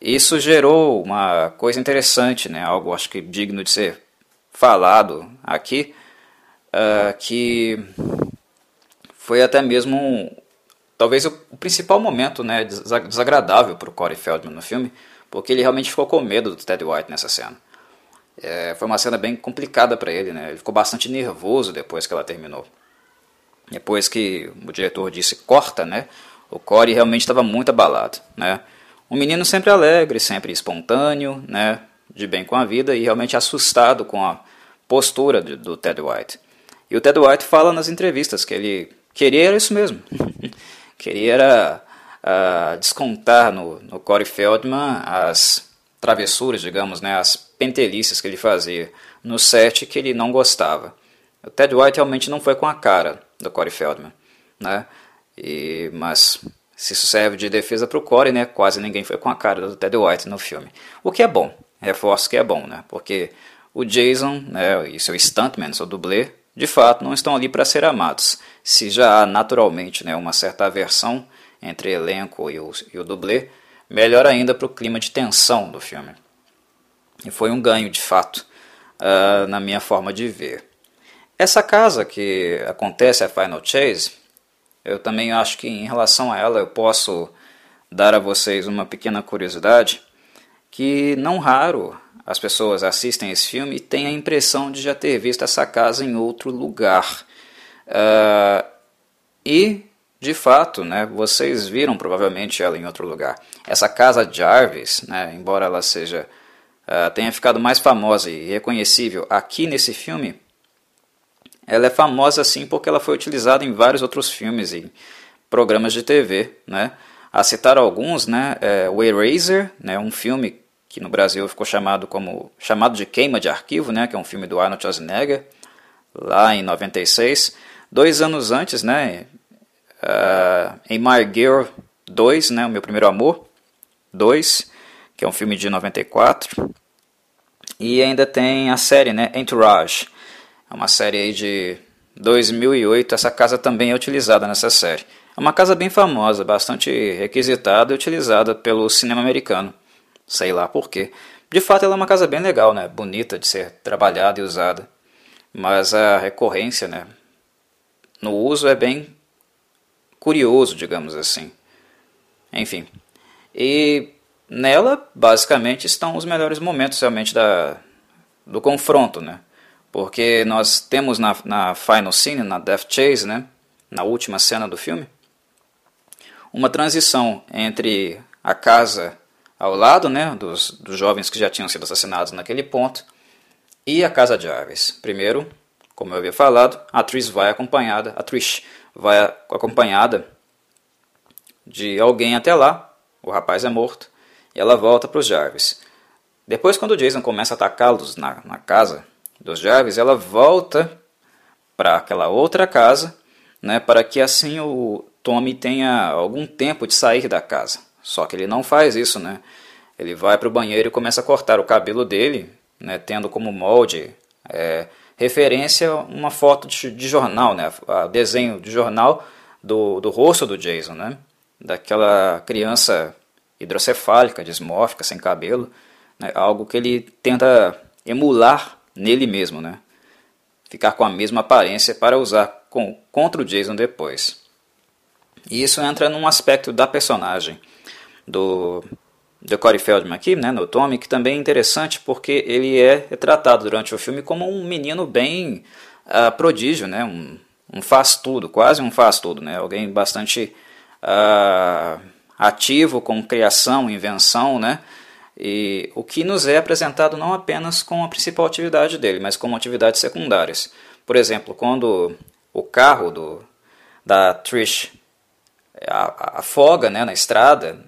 Isso gerou uma coisa interessante, né, algo acho que digno de ser falado aqui, uh, que foi até mesmo talvez o principal momento né, desagradável para o Corey Feldman no filme, porque ele realmente ficou com medo do Ted White nessa cena. É, foi uma cena bem complicada para ele, né? Ele ficou bastante nervoso depois que ela terminou. Depois que o diretor disse corta, né? O Corey realmente estava muito abalado, né? Um menino sempre alegre, sempre espontâneo, né? De bem com a vida e realmente assustado com a postura do, do Ted White. E o Ted White fala nas entrevistas que ele queria era isso mesmo. queria era uh, descontar no, no Corey Feldman as travessuras, digamos, né, as pentelices que ele fazia no set que ele não gostava. O Ted White realmente não foi com a cara do Corey Feldman, né? E, mas se isso serve de defesa para o Corey, né? Quase ninguém foi com a cara do Ted White no filme. O que é bom, reforço que é bom, né? Porque o Jason né, e seu stuntman, seu dublê, de fato não estão ali para ser amados. Se já há naturalmente né, uma certa aversão entre elenco e o, e o dublê, melhor ainda para o clima de tensão do filme. E foi um ganho, de fato, uh, na minha forma de ver. Essa casa que acontece a Final Chase, eu também acho que em relação a ela eu posso dar a vocês uma pequena curiosidade, que não raro as pessoas assistem esse filme e têm a impressão de já ter visto essa casa em outro lugar. Uh, e de fato, né, vocês viram provavelmente ela em outro lugar. Essa casa Jarvis, né, embora ela seja uh, tenha ficado mais famosa e reconhecível aqui nesse filme, ela é famosa sim porque ela foi utilizada em vários outros filmes e programas de TV, né? A citar alguns, né, é, o Eraser, né, um filme que no Brasil ficou chamado como chamado de Queima de Arquivo, né, que é um filme do Arnold Schwarzenegger, lá em 96. Dois anos antes, né, uh, em My Girl 2, né, o meu primeiro amor 2, que é um filme de 94. E ainda tem a série, né, Entourage. É uma série aí de 2008. Essa casa também é utilizada nessa série. É uma casa bem famosa, bastante requisitada e utilizada pelo cinema americano. Sei lá por quê. De fato, ela é uma casa bem legal, né? Bonita de ser trabalhada e usada. Mas a recorrência, né? No uso é bem curioso, digamos assim. Enfim. E nela, basicamente, estão os melhores momentos realmente da, do confronto, né? Porque nós temos na, na final scene, na Death Chase, né? Na última cena do filme, uma transição entre a casa ao lado, né? Dos, dos jovens que já tinham sido assassinados naquele ponto e a casa de Jarvis. Primeiro, como eu havia falado, a Trish vai acompanhada, a Trish vai acompanhada de alguém até lá, o rapaz é morto, e ela volta para os Jarvis. Depois, quando o Jason começa a atacá-los na, na casa dos Jarvis, ela volta para aquela outra casa, né, para que assim o Tommy tenha algum tempo de sair da casa. Só que ele não faz isso, né? Ele vai para o banheiro e começa a cortar o cabelo dele, né, tendo como molde é, referência uma foto de, de jornal, né, a desenho de jornal do, do rosto do Jason, né, daquela criança hidrocefálica, dismórfica, sem cabelo, né, algo que ele tenta emular nele mesmo, né, ficar com a mesma aparência para usar com, contra o Jason depois. E isso entra num aspecto da personagem do do Corey Feldman aqui, né, no Tommy, que também é interessante porque ele é retratado durante o filme como um menino bem uh, prodígio, né, um, um faz-tudo, quase um faz-tudo, né, alguém bastante uh, ativo com criação, invenção, né, e o que nos é apresentado não apenas com a principal atividade dele, mas como atividades secundárias. Por exemplo, quando o carro do, da Trish afoga né, na estrada,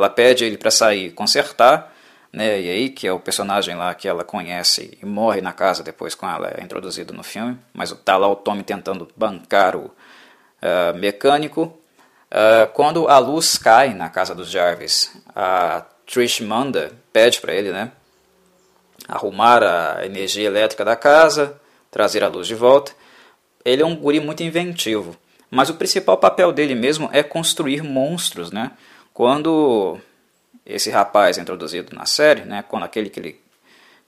ela pede ele para sair consertar, né? E aí que é o personagem lá que ela conhece e morre na casa depois com ela é introduzido no filme, mas tá lá o Tommy tentando bancar o uh, mecânico. Uh, quando a luz cai na casa dos Jarvis, a Trish manda, pede para ele, né? Arrumar a energia elétrica da casa, trazer a luz de volta. Ele é um guri muito inventivo, mas o principal papel dele mesmo é construir monstros, né? Quando esse rapaz é introduzido na série, né, quando aquele que, ele,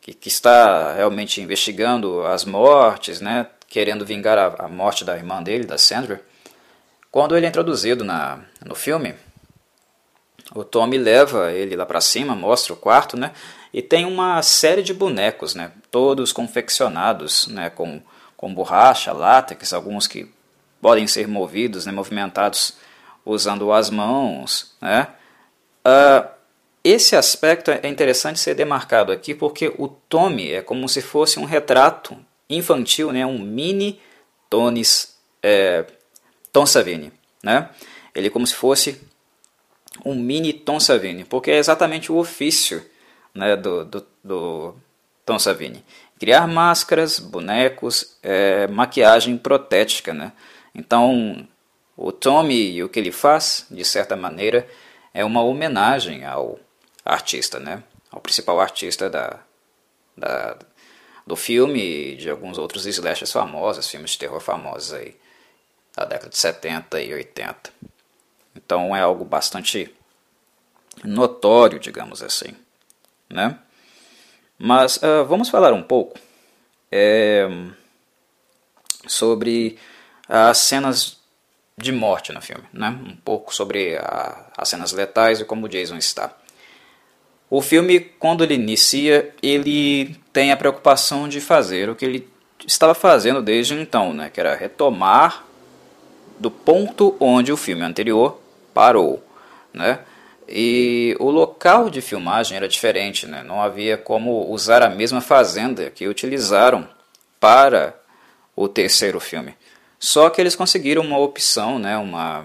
que, que está realmente investigando as mortes, né, querendo vingar a, a, morte da irmã dele, da Sandra, quando ele é introduzido na, no filme, o Tommy leva ele lá para cima, mostra o quarto, né, e tem uma série de bonecos, né, todos confeccionados, né, com, com borracha, látex, alguns que podem ser movidos, né, movimentados usando as mãos. Né? Uh, esse aspecto é interessante ser demarcado aqui porque o Tommy é como se fosse um retrato infantil, né? um mini Tonis, é, Tom Savini. Né? Ele é como se fosse um mini Tom Savini, porque é exatamente o ofício né, do, do, do Tom Savini. Criar máscaras, bonecos, é, maquiagem protética. Né? Então, o Tommy e o que ele faz, de certa maneira, é uma homenagem ao artista, né? ao principal artista da, da, do filme e de alguns outros slashers famosos, filmes de terror famosos aí, da década de 70 e 80. Então é algo bastante notório, digamos assim. Né? Mas uh, vamos falar um pouco é, sobre as cenas de morte no filme, né? um pouco sobre as cenas letais e como o Jason está. O filme, quando ele inicia, ele tem a preocupação de fazer o que ele estava fazendo desde então, né? que era retomar do ponto onde o filme anterior parou. Né? E o local de filmagem era diferente, né? não havia como usar a mesma fazenda que utilizaram para o terceiro filme. Só que eles conseguiram uma opção, né, uma,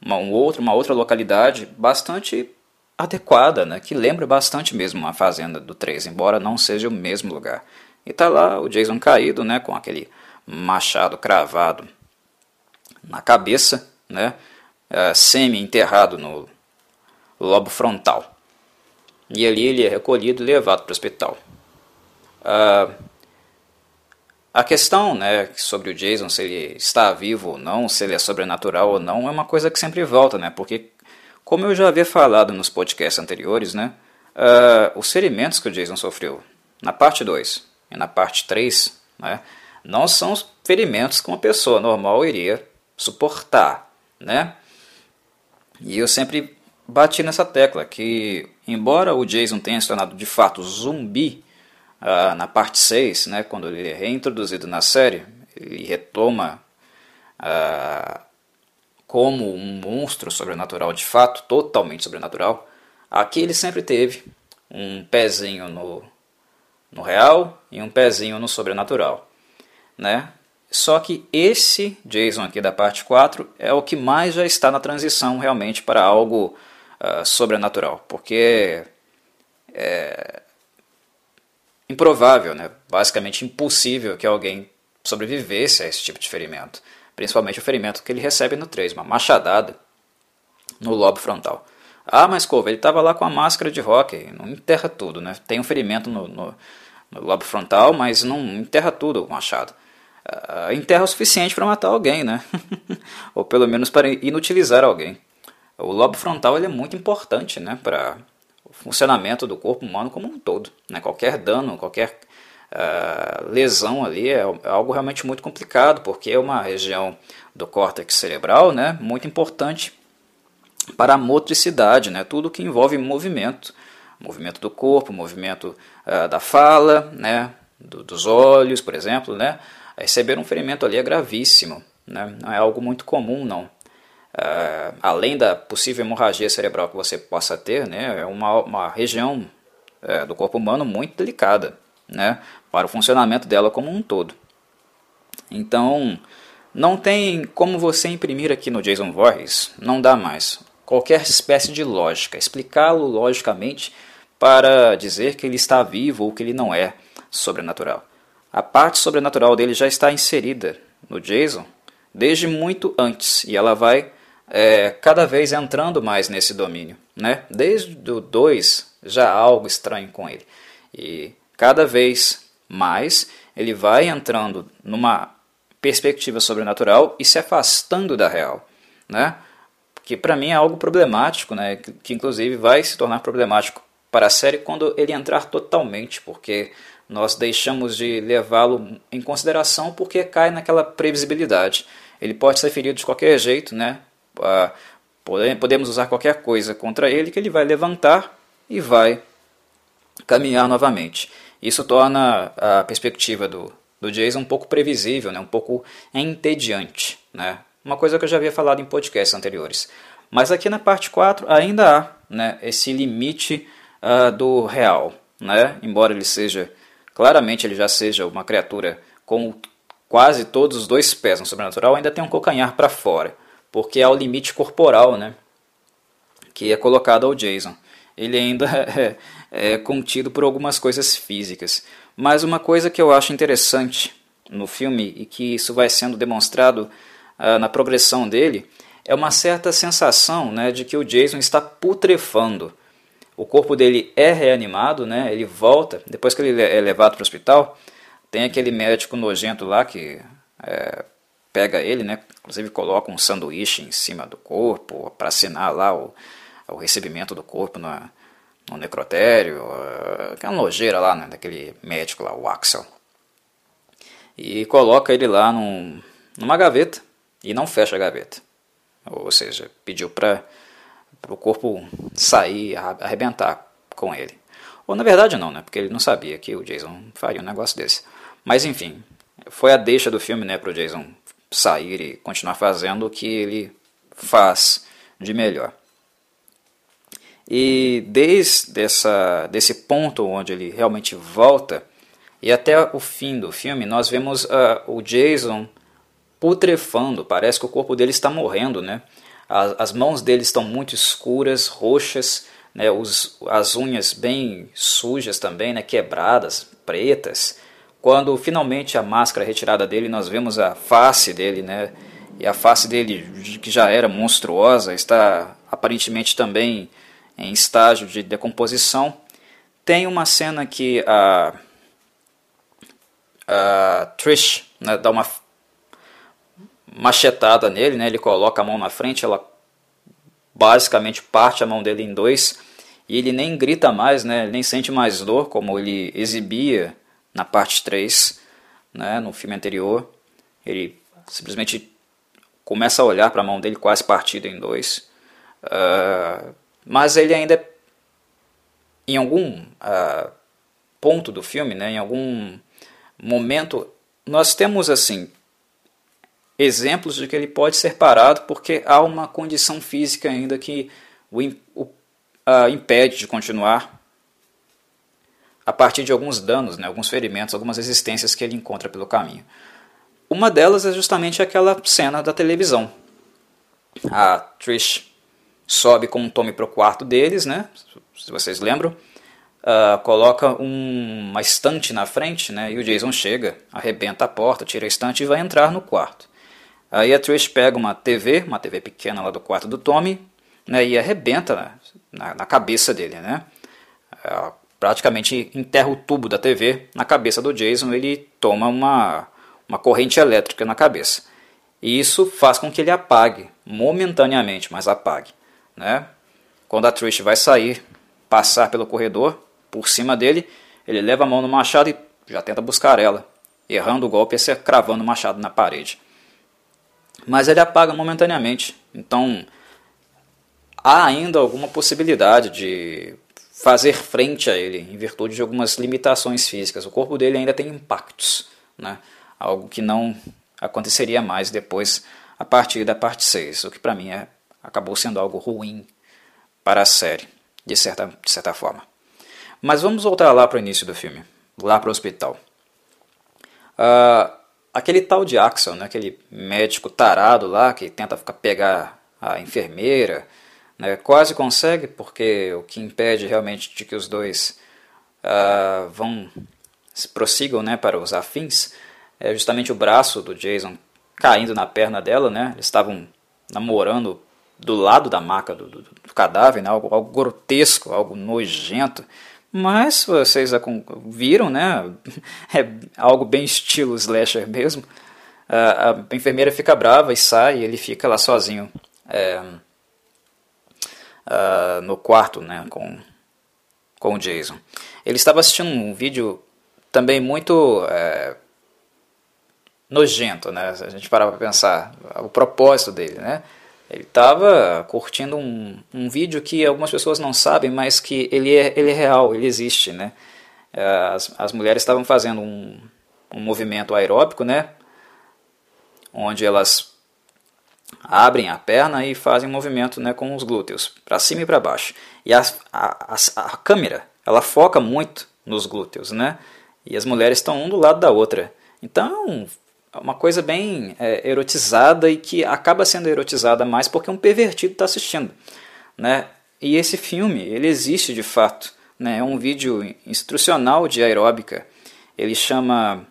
uma, um outro, uma outra localidade bastante adequada, né, que lembra bastante mesmo a fazenda do 3, embora não seja o mesmo lugar. E tá lá o Jason caído, né, com aquele machado cravado na cabeça, né, é, semi-enterrado no lobo frontal. E ali ele é recolhido e levado para o hospital. Uh, a questão né, sobre o Jason, se ele está vivo ou não, se ele é sobrenatural ou não, é uma coisa que sempre volta, né? Porque, como eu já havia falado nos podcasts anteriores, né? Uh, os ferimentos que o Jason sofreu na parte 2 e na parte 3, né? Não são ferimentos que uma pessoa normal iria suportar, né? E eu sempre bati nessa tecla que, embora o Jason tenha se tornado de fato zumbi ah, na parte 6, né, quando ele é reintroduzido na série, ele retoma ah, como um monstro sobrenatural de fato, totalmente sobrenatural. Aqui ele sempre teve um pezinho no, no real e um pezinho no sobrenatural. Né? Só que esse Jason aqui da parte 4 é o que mais já está na transição realmente para algo uh, sobrenatural, porque é improvável, né? basicamente impossível que alguém sobrevivesse a esse tipo de ferimento, principalmente o ferimento que ele recebe no 3, uma machadada no lobo frontal. Ah, mas Cova, ele estava lá com a máscara de rock, não enterra tudo, né? Tem um ferimento no, no, no lobo frontal, mas não enterra tudo o machado. Uh, enterra o suficiente para matar alguém, né? Ou pelo menos para inutilizar alguém. O lobo frontal ele é muito importante, né? Para funcionamento do corpo humano como um todo. Né? Qualquer dano, qualquer uh, lesão ali é, é algo realmente muito complicado, porque é uma região do córtex cerebral, né? Muito importante para a motricidade, né? tudo que envolve movimento, movimento do corpo, movimento uh, da fala, né? Do, dos olhos, por exemplo, né? receber um ferimento ali é gravíssimo, né? não é algo muito comum não. Uh, além da possível hemorragia cerebral que você possa ter, né? é uma, uma região uh, do corpo humano muito delicada né? para o funcionamento dela como um todo. Então, não tem como você imprimir aqui no Jason Voorhees, não dá mais qualquer espécie de lógica, explicá-lo logicamente para dizer que ele está vivo ou que ele não é sobrenatural. A parte sobrenatural dele já está inserida no Jason desde muito antes e ela vai é, cada vez entrando mais nesse domínio. Né? Desde o 2 já há algo estranho com ele. E cada vez mais ele vai entrando numa perspectiva sobrenatural e se afastando da real. Né? que para mim é algo problemático, né? Que, que, inclusive vai se tornar problemático para a série quando ele entrar totalmente, porque nós deixamos de levá-lo em consideração porque cai naquela previsibilidade. Ele pode ser ferido de qualquer jeito, né? Podemos usar qualquer coisa contra ele que ele vai levantar e vai caminhar novamente. Isso torna a perspectiva do, do Jason um pouco previsível, né? um pouco entediante. Né? uma coisa que eu já havia falado em podcasts anteriores. Mas aqui na parte 4 ainda há né, esse limite uh, do real. Né? Embora ele seja, claramente ele já seja uma criatura com quase todos os dois pés no sobrenatural, ainda tem um calcanhar para fora, porque há o limite corporal né, que é colocado ao Jason. Ele ainda é, é contido por algumas coisas físicas. Mas uma coisa que eu acho interessante no filme e que isso vai sendo demonstrado uh, na progressão dele, é uma certa sensação né, de que o Jason está putrefando. O corpo dele é reanimado, né, ele volta, depois que ele é levado para o hospital, tem aquele médico nojento lá que é, pega ele, né, inclusive coloca um sanduíche em cima do corpo para assinar lá o, o recebimento do corpo no, no necrotério, aquela nojeira lá, né, daquele médico lá, o Axel. E coloca ele lá num, numa gaveta e não fecha a gaveta. Ou seja, pediu para o corpo sair, arrebentar com ele. Ou na verdade não, né? Porque ele não sabia que o Jason faria um negócio desse. Mas enfim, foi a deixa do filme, né, para o Jason sair e continuar fazendo o que ele faz de melhor. E desde essa, desse ponto onde ele realmente volta e até o fim do filme, nós vemos uh, o Jason putrefando, parece que o corpo dele está morrendo, né? As, as mãos dele estão muito escuras, roxas, né? Os, as unhas bem sujas também, né? Quebradas, pretas. Quando finalmente a máscara é retirada dele, nós vemos a face dele, né? E a face dele, que já era monstruosa, está aparentemente também em estágio de decomposição. Tem uma cena que a, a Trish né, dá uma machetada nele, né? Ele coloca a mão na frente, ela basicamente parte a mão dele em dois e ele nem grita mais, né? Ele nem sente mais dor como ele exibia na parte 3, né? No filme anterior, ele simplesmente começa a olhar para a mão dele quase partida em dois, uh, mas ele ainda em algum uh, ponto do filme, né? Em algum momento nós temos assim exemplos de que ele pode ser parado porque há uma condição física ainda que o, o uh, impede de continuar a partir de alguns danos, né, alguns ferimentos, algumas resistências que ele encontra pelo caminho. Uma delas é justamente aquela cena da televisão. A Trish sobe com o Tommy para o quarto deles, né? Se vocês lembram. Uh, coloca um, uma estante na frente, né? E o Jason chega, arrebenta a porta, tira a estante e vai entrar no quarto. Aí a Trish pega uma TV, uma TV pequena lá do quarto do Tommy, né? E arrebenta na, na cabeça dele, né? Uh, praticamente enterra o tubo da TV na cabeça do Jason. Ele toma uma, uma corrente elétrica na cabeça. E isso faz com que ele apague, momentaneamente, mas apague. Né? Quando a Trish vai sair, passar pelo corredor, por cima dele, ele leva a mão no machado e já tenta buscar ela, errando o golpe e cravando o machado na parede. Mas ele apaga momentaneamente, então há ainda alguma possibilidade de fazer frente a ele, em virtude de algumas limitações físicas. O corpo dele ainda tem impactos, né? algo que não aconteceria mais depois a partir da parte 6, o que para mim é, acabou sendo algo ruim para a série, de certa, de certa forma. Mas vamos voltar lá para o início do filme, lá para o hospital. Uh, aquele tal de Axel, né, aquele médico tarado lá que tenta ficar, pegar a enfermeira, né, quase consegue, porque o que impede realmente de que os dois uh, vão prossigam né, para os afins é justamente o braço do Jason caindo na perna dela, né? Eles estavam namorando do lado da maca do, do, do cadáver, né? algo, algo, grotesco, algo nojento. Mas vocês viram, né? É algo bem estilo slasher mesmo. A, a enfermeira fica brava e sai, e ele fica lá sozinho é, uh, no quarto, né? Com, com o Jason. Ele estava assistindo um vídeo também muito é, nojento, né? Se a gente parar para pensar o propósito dele, né? Ele estava curtindo um, um vídeo que algumas pessoas não sabem, mas que ele é, ele é real, ele existe, né? As, as mulheres estavam fazendo um, um movimento aeróbico, né? Onde elas abrem a perna e fazem um movimento né, com os glúteos, para cima e para baixo. E a, a, a, câmera, ela foca muito nos glúteos, né? E as mulheres estão um do lado da outra. Então, uma coisa bem é, erotizada e que acaba sendo erotizada mais porque um pervertido está assistindo. Né? E esse filme, ele existe de fato. Né? É um vídeo instrucional de aeróbica. Ele chama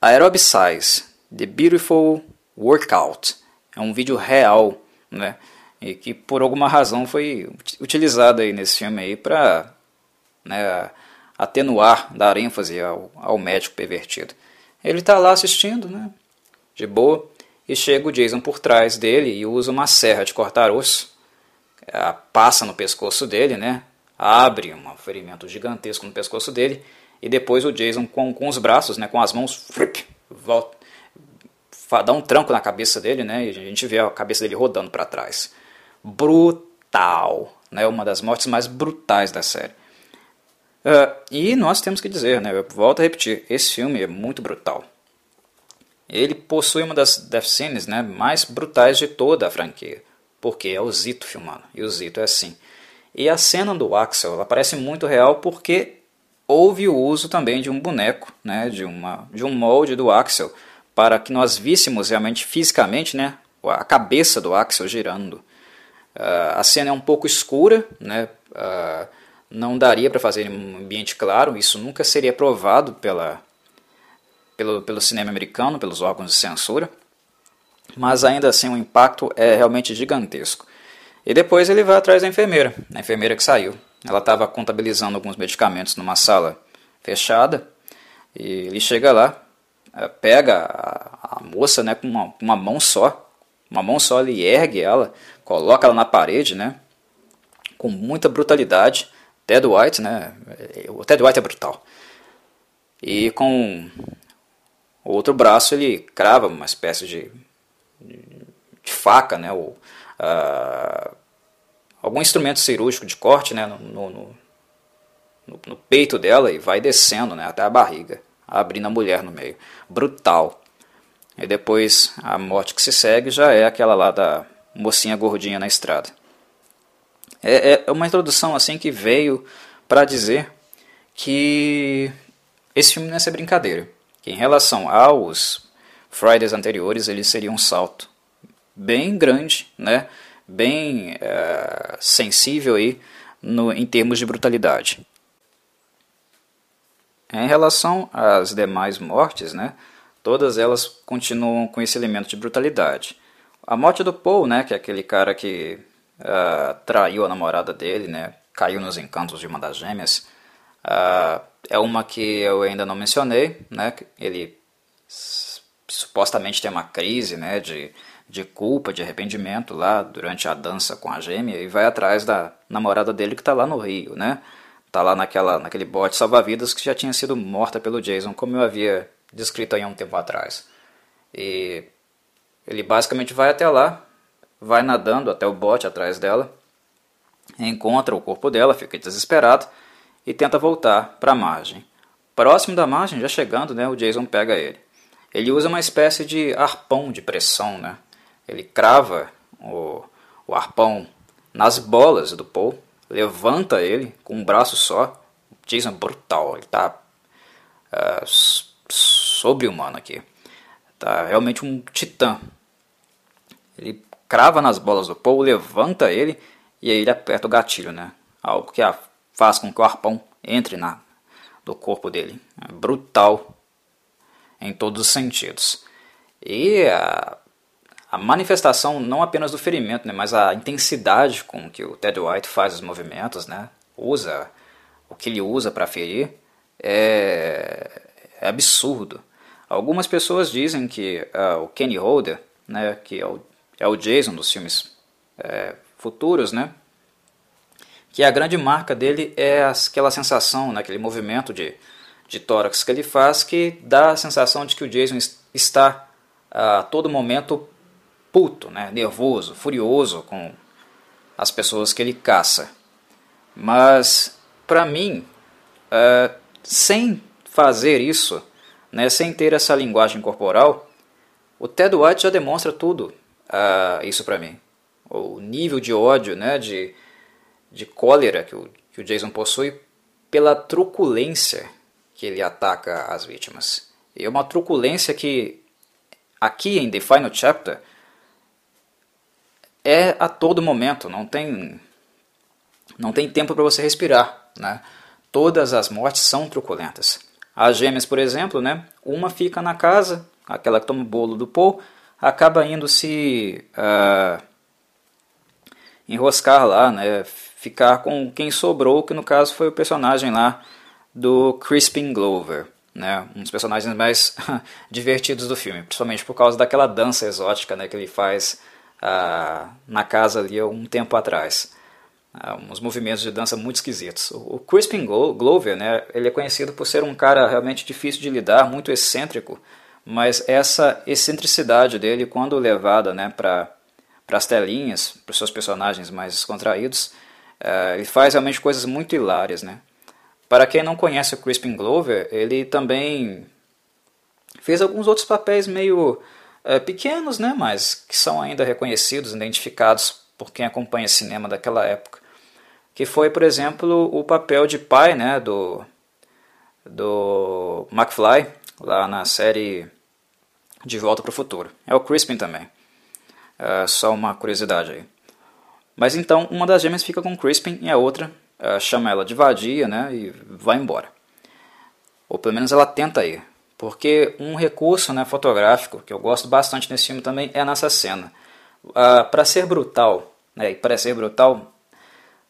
Aerobicize, The Beautiful Workout. É um vídeo real, né? E que por alguma razão foi utilizado aí nesse filme aí para né, atenuar, dar ênfase ao, ao médico pervertido. Ele está lá assistindo, né? De boa. E chega o Jason por trás dele e usa uma serra de cortar osso. É, passa no pescoço dele, né? Abre um ferimento gigantesco no pescoço dele. E depois o Jason, com, com os braços, né? Com as mãos, volta, dá um tranco na cabeça dele, né? E a gente vê a cabeça dele rodando para trás. Brutal. Né? Uma das mortes mais brutais da série. Uh, e nós temos que dizer, né, eu volto a repetir, esse filme é muito brutal. Ele possui uma das death scenes né, mais brutais de toda a franquia, porque é o Zito filmando, e o Zito é assim. E a cena do Axel ela parece muito real porque houve o uso também de um boneco, né, de, uma, de um molde do Axel, para que nós víssemos realmente fisicamente né, a cabeça do Axel girando. Uh, a cena é um pouco escura, né, uh, não daria para fazer em um ambiente claro, isso nunca seria provado pela, pelo, pelo cinema americano, pelos órgãos de censura, mas ainda assim o impacto é realmente gigantesco. E depois ele vai atrás da enfermeira, a enfermeira que saiu. Ela estava contabilizando alguns medicamentos numa sala fechada, e ele chega lá, pega a, a moça né, com uma, uma mão só, uma mão só, ele ergue ela, coloca ela na parede, né, com muita brutalidade, Ted White, né? O Ted White é brutal. E com o outro braço ele crava uma espécie de, de faca, né? Ou, uh, algum instrumento cirúrgico de corte, né? No, no, no, no, peito dela e vai descendo, né? Até a barriga, abrindo a mulher no meio. Brutal. E depois a morte que se segue já é aquela lá da mocinha gordinha na estrada. É, é uma introdução assim que veio para dizer que esse filme não é ser brincadeira. que em relação aos Fridays anteriores, ele seria um salto bem grande, né? bem é, sensível aí no, em termos de brutalidade. Em relação às demais mortes, né, todas elas continuam com esse elemento de brutalidade. A morte do Paul, né, que é aquele cara que uh, traiu a namorada dele, né, caiu nos encantos de uma das gêmeas, uh, é uma que eu ainda não mencionei. Né, ele supostamente tem uma crise né, de, de culpa, de arrependimento lá durante a dança com a gêmea e vai atrás da namorada dele que está lá no Rio, né? Tá lá naquela, naquele bote salva-vidas que já tinha sido morta pelo Jason, como eu havia descrito aí há um tempo atrás. E ele basicamente vai até lá, vai nadando até o bote atrás dela, encontra o corpo dela, fica desesperado e tenta voltar para a margem. Próximo da margem, já chegando, né, o Jason pega ele. Ele usa uma espécie de arpão de pressão, né? Ele crava o, o arpão nas bolas do Paul levanta ele com um braço só. Jason brutal, ele tá uh, sobre-humano aqui. Tá realmente um titã. Ele crava nas bolas do Paul, levanta ele e aí ele aperta o gatilho, né? Algo que faz com que o arpão entre na do corpo dele. É brutal em todos os sentidos. E a a manifestação não apenas do ferimento, né, mas a intensidade com que o Ted White faz os movimentos, né, usa o que ele usa para ferir, é, é, absurdo. Algumas pessoas dizem que uh, o Kenny Holder, né, que é o, é o Jason dos filmes é, futuros, né, que a grande marca dele é aquela sensação, né, aquele movimento de, de tórax que ele faz que dá a sensação de que o Jason está a todo momento puto, né, nervoso, furioso com as pessoas que ele caça. Mas, para mim, uh, sem fazer isso, né, sem ter essa linguagem corporal, o Ted White já demonstra tudo uh, isso para mim. O nível de ódio, né, de, de cólera que o, que o Jason possui pela truculência que ele ataca as vítimas. E é uma truculência que, aqui em The Final Chapter, é a todo momento, não tem não tem tempo para você respirar, né? Todas as mortes são truculentas. As gêmeas, por exemplo, né? Uma fica na casa, aquela que toma o bolo do Paul, acaba indo se uh, enroscar lá, né? Ficar com quem sobrou, que no caso foi o personagem lá do Crispin Glover, né? Um dos personagens mais divertidos do filme, principalmente por causa daquela dança exótica, né? Que ele faz ah, na casa ali há um tempo atrás. Ah, uns movimentos de dança muito esquisitos. O, Crispin Glover, né, ele é conhecido por ser um cara realmente difícil de lidar, muito excêntrico, mas essa excentricidade dele, quando levada né, para as telinhas, para os seus personagens mais descontraídos, ah, ele faz realmente coisas muito hilárias. Né? Para quem não conhece o Crispin Glover, ele também fez alguns outros papéis meio é, pequenos, né, mas que são ainda reconhecidos, identificados por quem acompanha cinema daquela época. Que foi, por exemplo, o papel de pai né, do, do McFly, lá na série De Volta para o Futuro. É o Crispin também. É, só uma curiosidade aí. Mas então, uma das gêmeas fica com Crispin e a outra é, chama ela de vadia né, e vai embora. Ou pelo menos ela tenta ir. Porque um recurso né, fotográfico que eu gosto bastante nesse filme também é nessa cena. Ah, para ser brutal, né, e para ser brutal,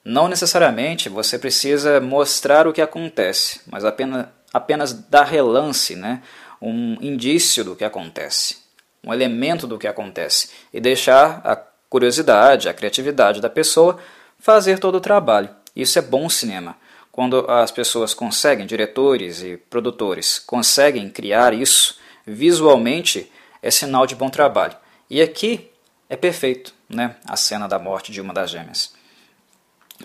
não necessariamente você precisa mostrar o que acontece, mas apenas, apenas dar relance, né, um indício do que acontece, um elemento do que acontece, e deixar a curiosidade, a criatividade da pessoa fazer todo o trabalho. Isso é bom cinema. Quando as pessoas conseguem, diretores e produtores, conseguem criar isso visualmente, é sinal de bom trabalho. E aqui é perfeito, né? A cena da morte de uma das gêmeas.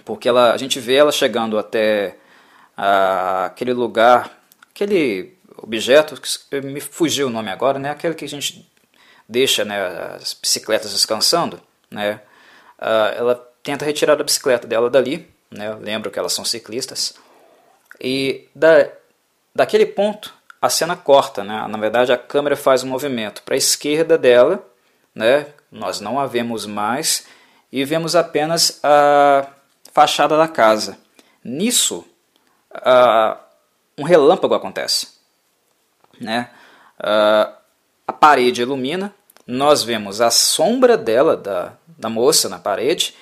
Porque ela, a gente vê ela chegando até ah, aquele lugar, aquele objeto, que me fugiu o nome agora, né? Aquele que a gente deixa né, as bicicletas descansando, né? Ah, ela tenta retirar a bicicleta dela dali, né? Lembro que elas são ciclistas. E da, daquele ponto a cena corta, né? Na verdade, a câmera faz um movimento para a esquerda dela, né? Nós não a vemos mais e vemos apenas a fachada da casa. Nisso, um relâmpago acontece, né? Uh, a parede ilumina, nós vemos a sombra dela, da, da moça na parede,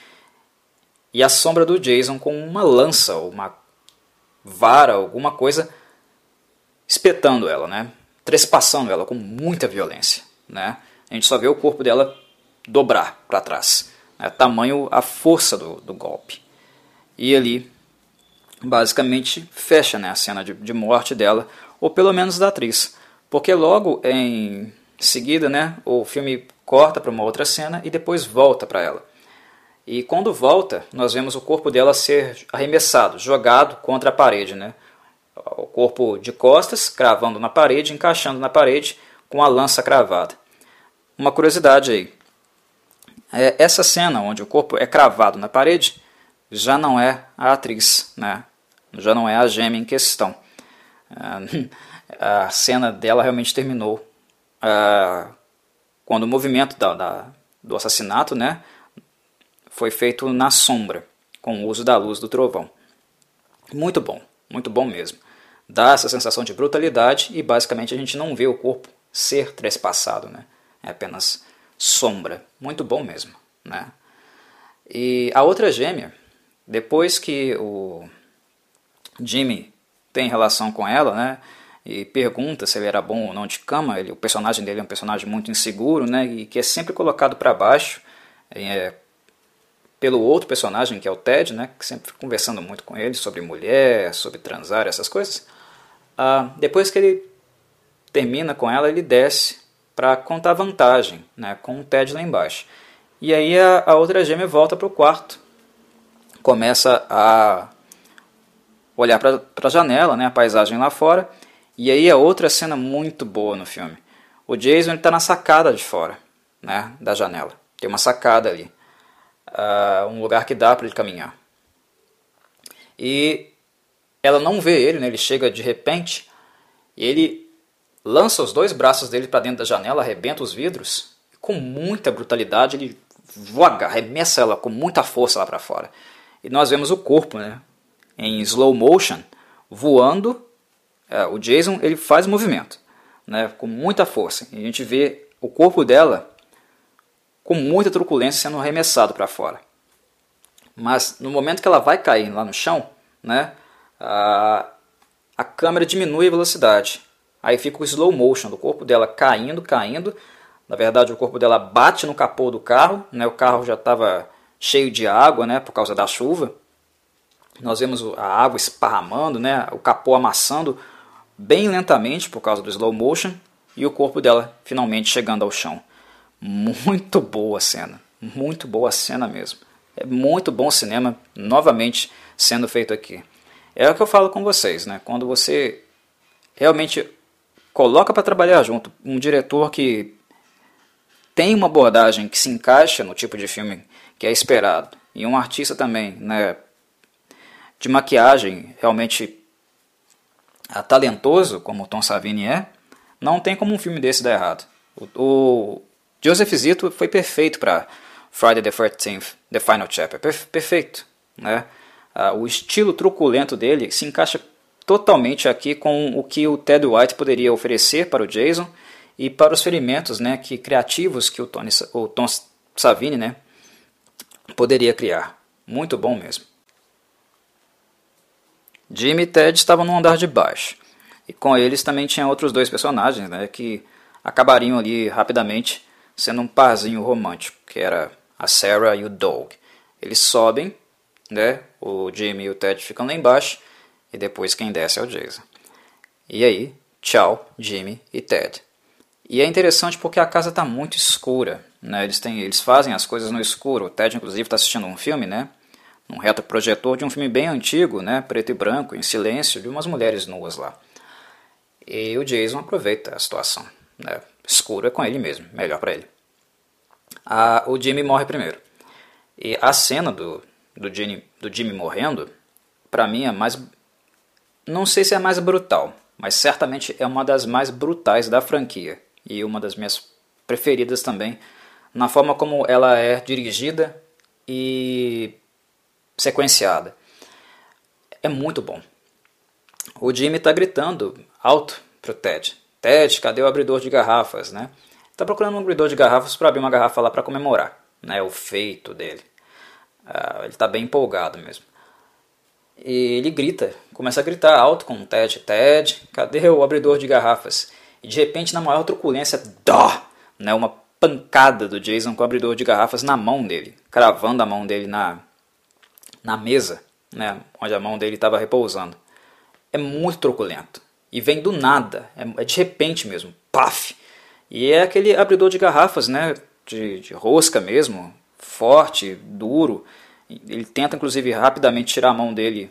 e a sombra do Jason com uma lança uma vara, alguma coisa espetando ela, né? Trespassando ela com muita violência, né? A gente só vê o corpo dela dobrar para trás, né? tamanho a força do, do golpe. E ali, basicamente, fecha né, a cena de, de morte dela, ou pelo menos da atriz, porque logo em seguida, né, o filme corta para uma outra cena e depois volta para ela. E quando volta, nós vemos o corpo dela ser arremessado, jogado contra a parede, né? o corpo de costas, cravando na parede, encaixando na parede com a lança cravada. Uma curiosidade aí. É, essa cena onde o corpo é cravado na parede já não é a atriz, né? já não é a gêmea em questão. A cena dela realmente terminou uh, quando o movimento da, da, do assassinato né, foi feito na sombra, com o uso da luz do trovão. Muito bom, muito bom mesmo dá essa sensação de brutalidade e basicamente a gente não vê o corpo ser trespassado, né? É apenas sombra. Muito bom mesmo, né? E a outra gêmea, depois que o Jimmy tem relação com ela, né? E pergunta se ele era bom ou não de cama. Ele, o personagem dele é um personagem muito inseguro, né? E que é sempre colocado para baixo. É, pelo outro personagem, que é o Ted, né, que sempre fica conversando muito com ele sobre mulher, sobre transar, essas coisas. Ah, depois que ele termina com ela, ele desce para contar vantagem né, com o Ted lá embaixo. E aí a, a outra gêmea volta para o quarto, começa a olhar para a janela, né, a paisagem lá fora, e aí é outra cena muito boa no filme. O Jason está na sacada de fora né, da janela. Tem uma sacada ali uh, um lugar que dá para ele caminhar. E ela não vê ele, né? ele chega de repente e ele lança os dois braços dele para dentro da janela, arrebenta os vidros, e com muita brutalidade ele voga, arremessa ela com muita força lá para fora. E nós vemos o corpo, né? em slow motion, voando. É, o Jason ele faz movimento, né? com muita força. E a gente vê o corpo dela com muita truculência sendo arremessado para fora. Mas no momento que ela vai cair lá no chão, né, a, a câmera diminui a velocidade. Aí fica o slow motion do corpo dela caindo, caindo. Na verdade, o corpo dela bate no capô do carro, né, o carro já estava cheio de água né, por causa da chuva. Nós vemos a água esparramando, né, o capô amassando bem lentamente por causa do slow motion e o corpo dela finalmente chegando ao chão. Muito boa cena, muito boa cena mesmo. É muito bom cinema novamente sendo feito aqui. É o que eu falo com vocês, né? Quando você realmente coloca para trabalhar junto um diretor que tem uma abordagem que se encaixa no tipo de filme que é esperado e um artista também, né, de maquiagem realmente talentoso como o Tom Savini é, não tem como um filme desse dar errado. O, o, Joseph Zito foi perfeito para Friday the 13th, The Final Chapter. perfeito. Né? Ah, o estilo truculento dele se encaixa totalmente aqui com o que o Ted White poderia oferecer para o Jason e para os ferimentos né, que criativos que o, Tony, o Tom Savini né, poderia criar. Muito bom mesmo. Jimmy e Ted estavam no andar de baixo. E com eles também tinha outros dois personagens né, que acabariam ali rapidamente sendo um parzinho romântico, que era a Sarah e o Doug. Eles sobem, né? O Jimmy e o Ted ficam lá embaixo e depois quem desce é o Jason. E aí, tchau, Jimmy e Ted. E é interessante porque a casa está muito escura, né? Eles têm, eles fazem as coisas no escuro. O Ted inclusive está assistindo um filme, né? Um retroprojetor de um filme bem antigo, né? Preto e branco, em silêncio, de umas mulheres nuas lá. E o Jason aproveita a situação, né? Escuro é com ele mesmo, melhor para ele. Ah, o Jimmy morre primeiro. E a cena do, do, Jimmy, do Jimmy morrendo, para mim é mais. Não sei se é mais brutal, mas certamente é uma das mais brutais da franquia e uma das minhas preferidas também, na forma como ela é dirigida e sequenciada. É muito bom. O Jimmy está gritando alto pro Ted. Ted, cadê o abridor de garrafas, né? Tá procurando um abridor de garrafas para abrir uma garrafa lá para comemorar, né? O feito dele. Uh, ele está bem empolgado mesmo. E ele grita, começa a gritar alto com Ted. Ted, cadê o abridor de garrafas? E de repente, na maior truculência, dó! Né? Uma pancada do Jason com o abridor de garrafas na mão dele, cravando a mão dele na, na mesa, né? onde a mão dele estava repousando. É muito truculento. E vem do nada, é, é de repente mesmo, paf! E é aquele abridor de garrafas, né? De, de rosca mesmo, forte, duro. Ele tenta, inclusive, rapidamente tirar a mão dele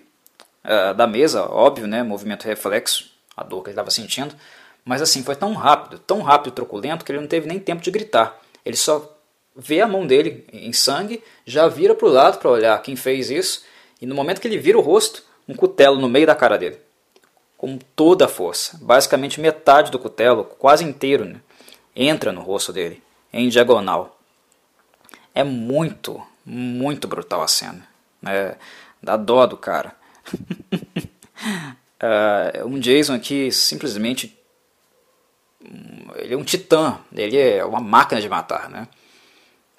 uh, da mesa, óbvio, né? Movimento reflexo, a dor que ele estava sentindo. Mas assim, foi tão rápido, tão rápido e truculento que ele não teve nem tempo de gritar. Ele só vê a mão dele em sangue, já vira para o lado para olhar quem fez isso, e no momento que ele vira o rosto, um cutelo no meio da cara dele. Com toda a força. Basicamente metade do cutelo, quase inteiro, né? entra no rosto dele, em diagonal. É muito, muito brutal a cena. Né? Dá dó do cara. uh, um Jason aqui simplesmente. Ele é um titã, ele é uma máquina de matar. Né?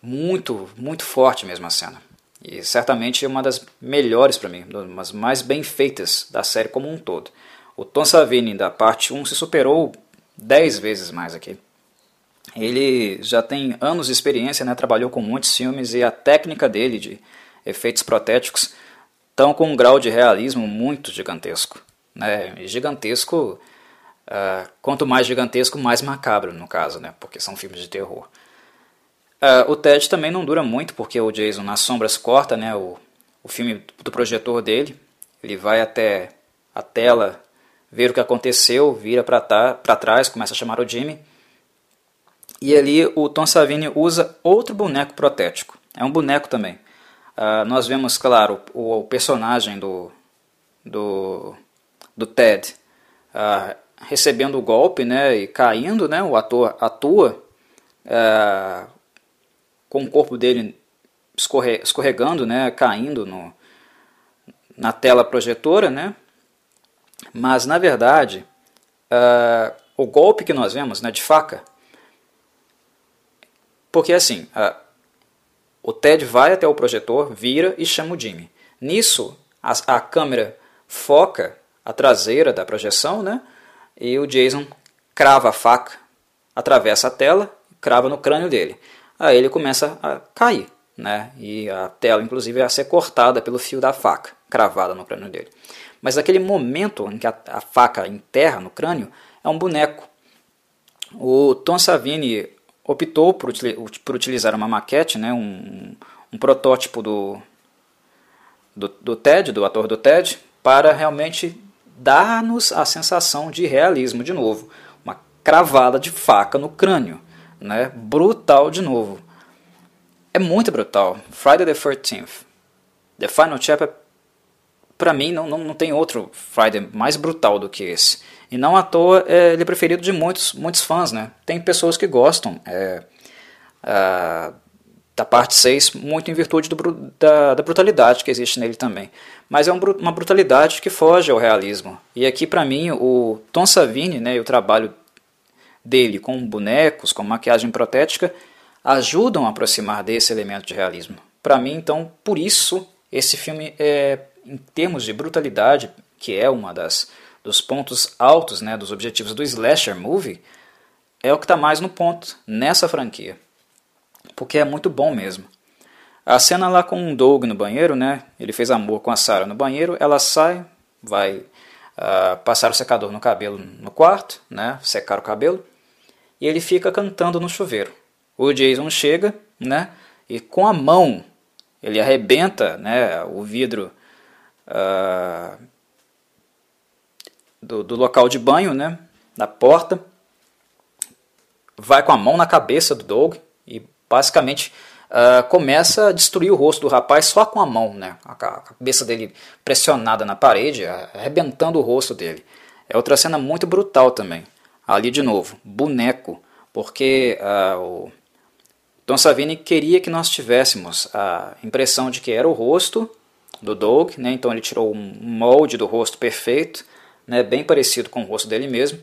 Muito, muito forte mesmo a cena. E certamente é uma das melhores para mim, uma das mais bem feitas da série como um todo. O Tom Savini da parte 1 se superou 10 vezes mais aqui. Ele já tem anos de experiência, né? trabalhou com muitos filmes e a técnica dele de efeitos protéticos estão com um grau de realismo muito gigantesco. Né? gigantesco, uh, quanto mais gigantesco, mais macabro no caso, né? porque são filmes de terror. Uh, o Ted também não dura muito, porque o Jason nas sombras corta né, o, o filme do projetor dele. Ele vai até a tela ver o que aconteceu, vira para trás, começa a chamar o Jimmy e ali o Tom Savini usa outro boneco protético. É um boneco também. Uh, nós vemos, claro, o, o, personagem do, do, do Ted uh, recebendo o golpe né, e caindo. Né, o ator atua uh, com o corpo dele escorre, escorregando, né, caindo no, na tela projetora. Né, mas, na verdade, o golpe que nós vemos né, de faca porque assim, a, o Ted vai até o projetor, vira e chama o Jimmy. Nisso, a, a câmera foca a traseira da projeção, né? E o Jason crava a faca, atravessa a tela, crava no crânio dele. Aí ele começa a cair, né? E a tela, inclusive, a ser cortada pelo fio da faca, cravada no crânio dele. Mas aquele momento em que a, a faca enterra no crânio é um boneco. O Tom Savini optou por, por utilizar uma maquete, né, um, um protótipo do, do, do Ted, do ator do Ted, para realmente dar-nos a sensação de realismo de novo. Uma cravada de faca no crânio. Né? Brutal de novo. É muito brutal. Friday the 13th. The Final Chapter, para mim, não, não, não tem outro Friday mais brutal do que esse. E não à toa é, ele é preferido de muitos, muitos fãs, né? Tem pessoas que gostam é, a, da parte 6 muito em virtude do, da, da, brutalidade que existe nele também. Mas é um, uma brutalidade que foge ao realismo. E aqui, para mim, o Tom Savini né, e o trabalho dele com bonecos, com maquiagem protética, ajudam a aproximar desse elemento de realismo. Para mim, então, por isso, esse filme, é, em termos de brutalidade, que é uma das dos pontos altos, né, dos objetivos do slasher movie, é o que está mais no ponto nessa franquia. Porque é muito bom mesmo. A cena lá com o Doug no banheiro, né? Ele fez amor com a Sarah no banheiro, ela sai, vai uh, passar o secador no cabelo no quarto, né? Secar o cabelo, e ele fica cantando no chuveiro. O Jason chega, né? E com a mão ele arrebenta, né? O vidro uh, do, do local de banho, né, da porta, vai com a mão na cabeça do Doug e basicamente uh, começa a destruir o rosto do rapaz só com a mão, né, a cabeça dele pressionada na parede, arrebentando o rosto dele. É outra cena muito brutal também. Ali de novo, boneco, porque uh, o Tom Savini queria que nós tivéssemos a impressão de que era o rosto do Doug, né? então ele tirou um molde do rosto perfeito, né? bem parecido com o rosto dele mesmo,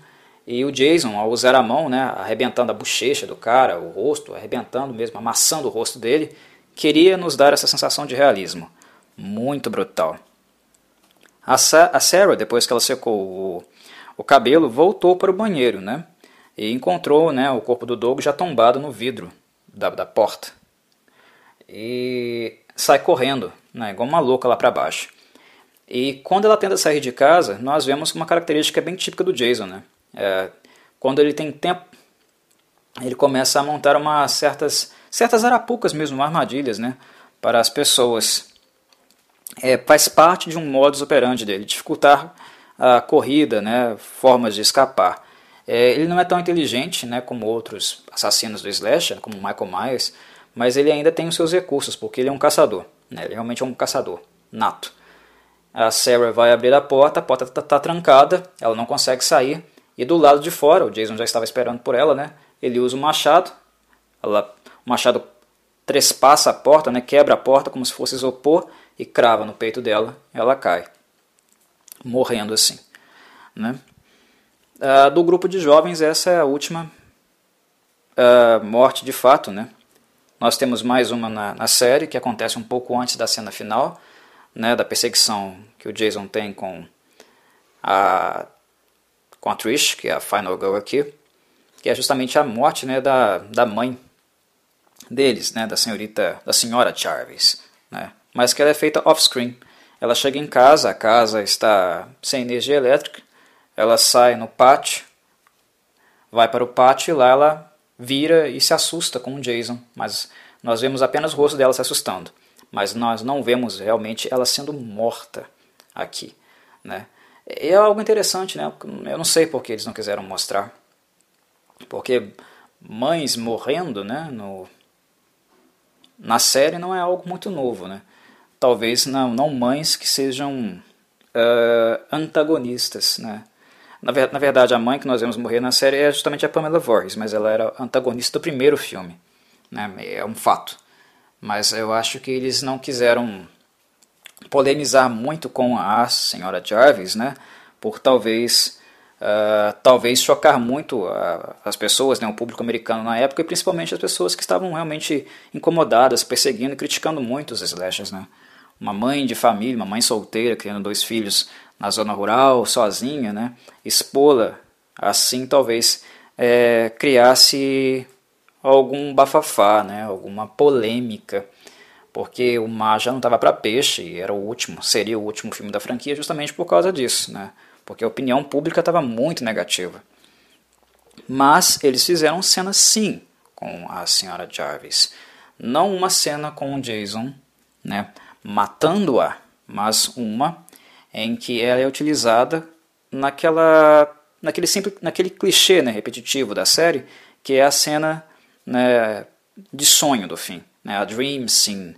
e o Jason, ao usar a mão, né, arrebentando a bochecha do cara, o rosto, arrebentando mesmo, amassando o rosto dele, queria nos dar essa sensação de realismo. Muito brutal. A, Sa a Sarah, depois que ela secou o, o cabelo, voltou para o banheiro, né? E encontrou né, o corpo do Doug já tombado no vidro da, da porta. E sai correndo, né, igual uma louca lá para baixo. E quando ela tenta sair de casa, nós vemos uma característica bem típica do Jason, né? É, quando ele tem tempo, ele começa a montar umas certas, certas arapucas mesmo, armadilhas, né? Para as pessoas. É, faz parte de um modus operandi dele, dificultar a corrida, né? Formas de escapar. É, ele não é tão inteligente, né? Como outros assassinos do slasher, como Michael Myers, mas ele ainda tem os seus recursos, porque ele é um caçador. Né? Ele realmente é um caçador nato. A Sarah vai abrir a porta, a porta está tá trancada, ela não consegue sair. E do lado de fora, o Jason já estava esperando por ela, né? Ele usa o machado, ela, o machado trespassa a porta, né? Quebra a porta como se fosse isopor e crava no peito dela. Ela cai, morrendo assim, né? Uh, do grupo de jovens, essa é a última uh, morte de fato, né? Nós temos mais uma na, na, série, que acontece um pouco antes da cena final, né, da perseguição que o Jason tem com a, com a Trish, que é a Final Girl aqui, que é justamente a morte né, da, da mãe deles, né, da senhorita, da senhora Jarvis, né, mas que ela é feita off-screen. Ela chega em casa, a casa está sem energia elétrica, ela sai no pátio, vai para o pátio e lá ela vira e se assusta com o Jason, mas nós vemos apenas o rosto dela se assustando, mas nós não vemos realmente ela sendo morta aqui, né? É algo interessante, né? Eu não sei por que eles não quiseram mostrar, porque mães morrendo, né? No na série não é algo muito novo, né? Talvez não, não mães que sejam uh, antagonistas, né? Na, ver, na verdade, a mãe que nós vemos morrer na série é justamente a Pamela Voorhees, mas ela era antagonista do primeiro filme. Né? É um fato. Mas eu acho que eles não quiseram polemizar muito com a senhora Jarvis, né? por talvez uh, talvez chocar muito uh, as pessoas, né? o público americano na época, e principalmente as pessoas que estavam realmente incomodadas, perseguindo e criticando muito os slashers. Né? Uma mãe de família, uma mãe solteira, criando dois filhos na zona rural, sozinha, né? expô-la assim talvez é, criasse algum bafafá, né? alguma polêmica, porque o Mar já não estava para peixe, era o último, seria o último filme da franquia justamente por causa disso, né? porque a opinião pública estava muito negativa. Mas eles fizeram cena sim com a senhora Jarvis, não uma cena com o Jason, né, matando-a, mas uma em que ela é utilizada naquela, naquele, simples, naquele clichê né, repetitivo da série, que é a cena né, de sonho do fim, né, a dream scene.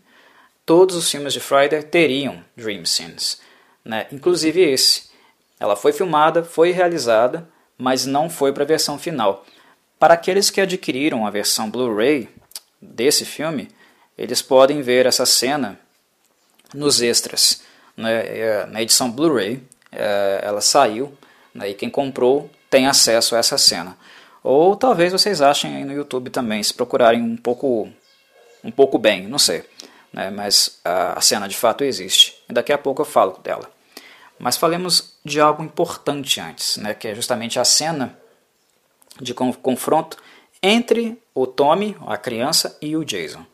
Todos os filmes de Friday teriam dream scenes, né, inclusive esse. Ela foi filmada, foi realizada, mas não foi para a versão final. Para aqueles que adquiriram a versão Blu-ray desse filme, eles podem ver essa cena nos extras né, é, na edição Blu-ray, é, ela saiu, né, e quem comprou tem acesso a essa cena. Ou talvez vocês achem aí no YouTube também, se procurarem um pouco, um pouco bem, não sei. Né, mas a, a cena de fato existe. E daqui a pouco eu falo dela. Mas falemos de algo importante antes, né, que é justamente a cena de confronto entre o Tommy, a criança, e o Jason.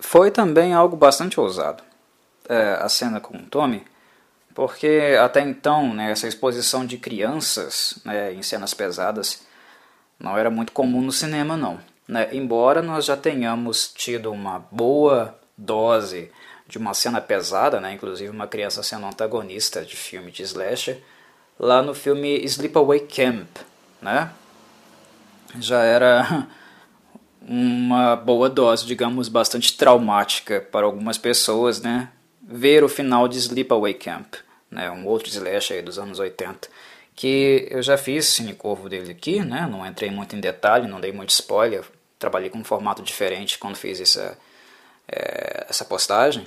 Foi também algo bastante ousado, é, a cena com o Tommy, porque até então né, essa exposição de crianças né, em cenas pesadas não era muito comum no cinema, não. Né? Embora nós já tenhamos tido uma boa dose de uma cena pesada, né, inclusive uma criança sendo antagonista de filme de slasher, lá no filme Sleepaway Camp, né? Já era uma boa dose, digamos, bastante traumática para algumas pessoas, né? Ver o final de Sleepaway Camp, né, um outro slasher dos anos 80, que eu já fiz Cine Corvo dele aqui, né, não entrei muito em detalhe, não dei muito spoiler, trabalhei com um formato diferente quando fiz essa, é, essa postagem,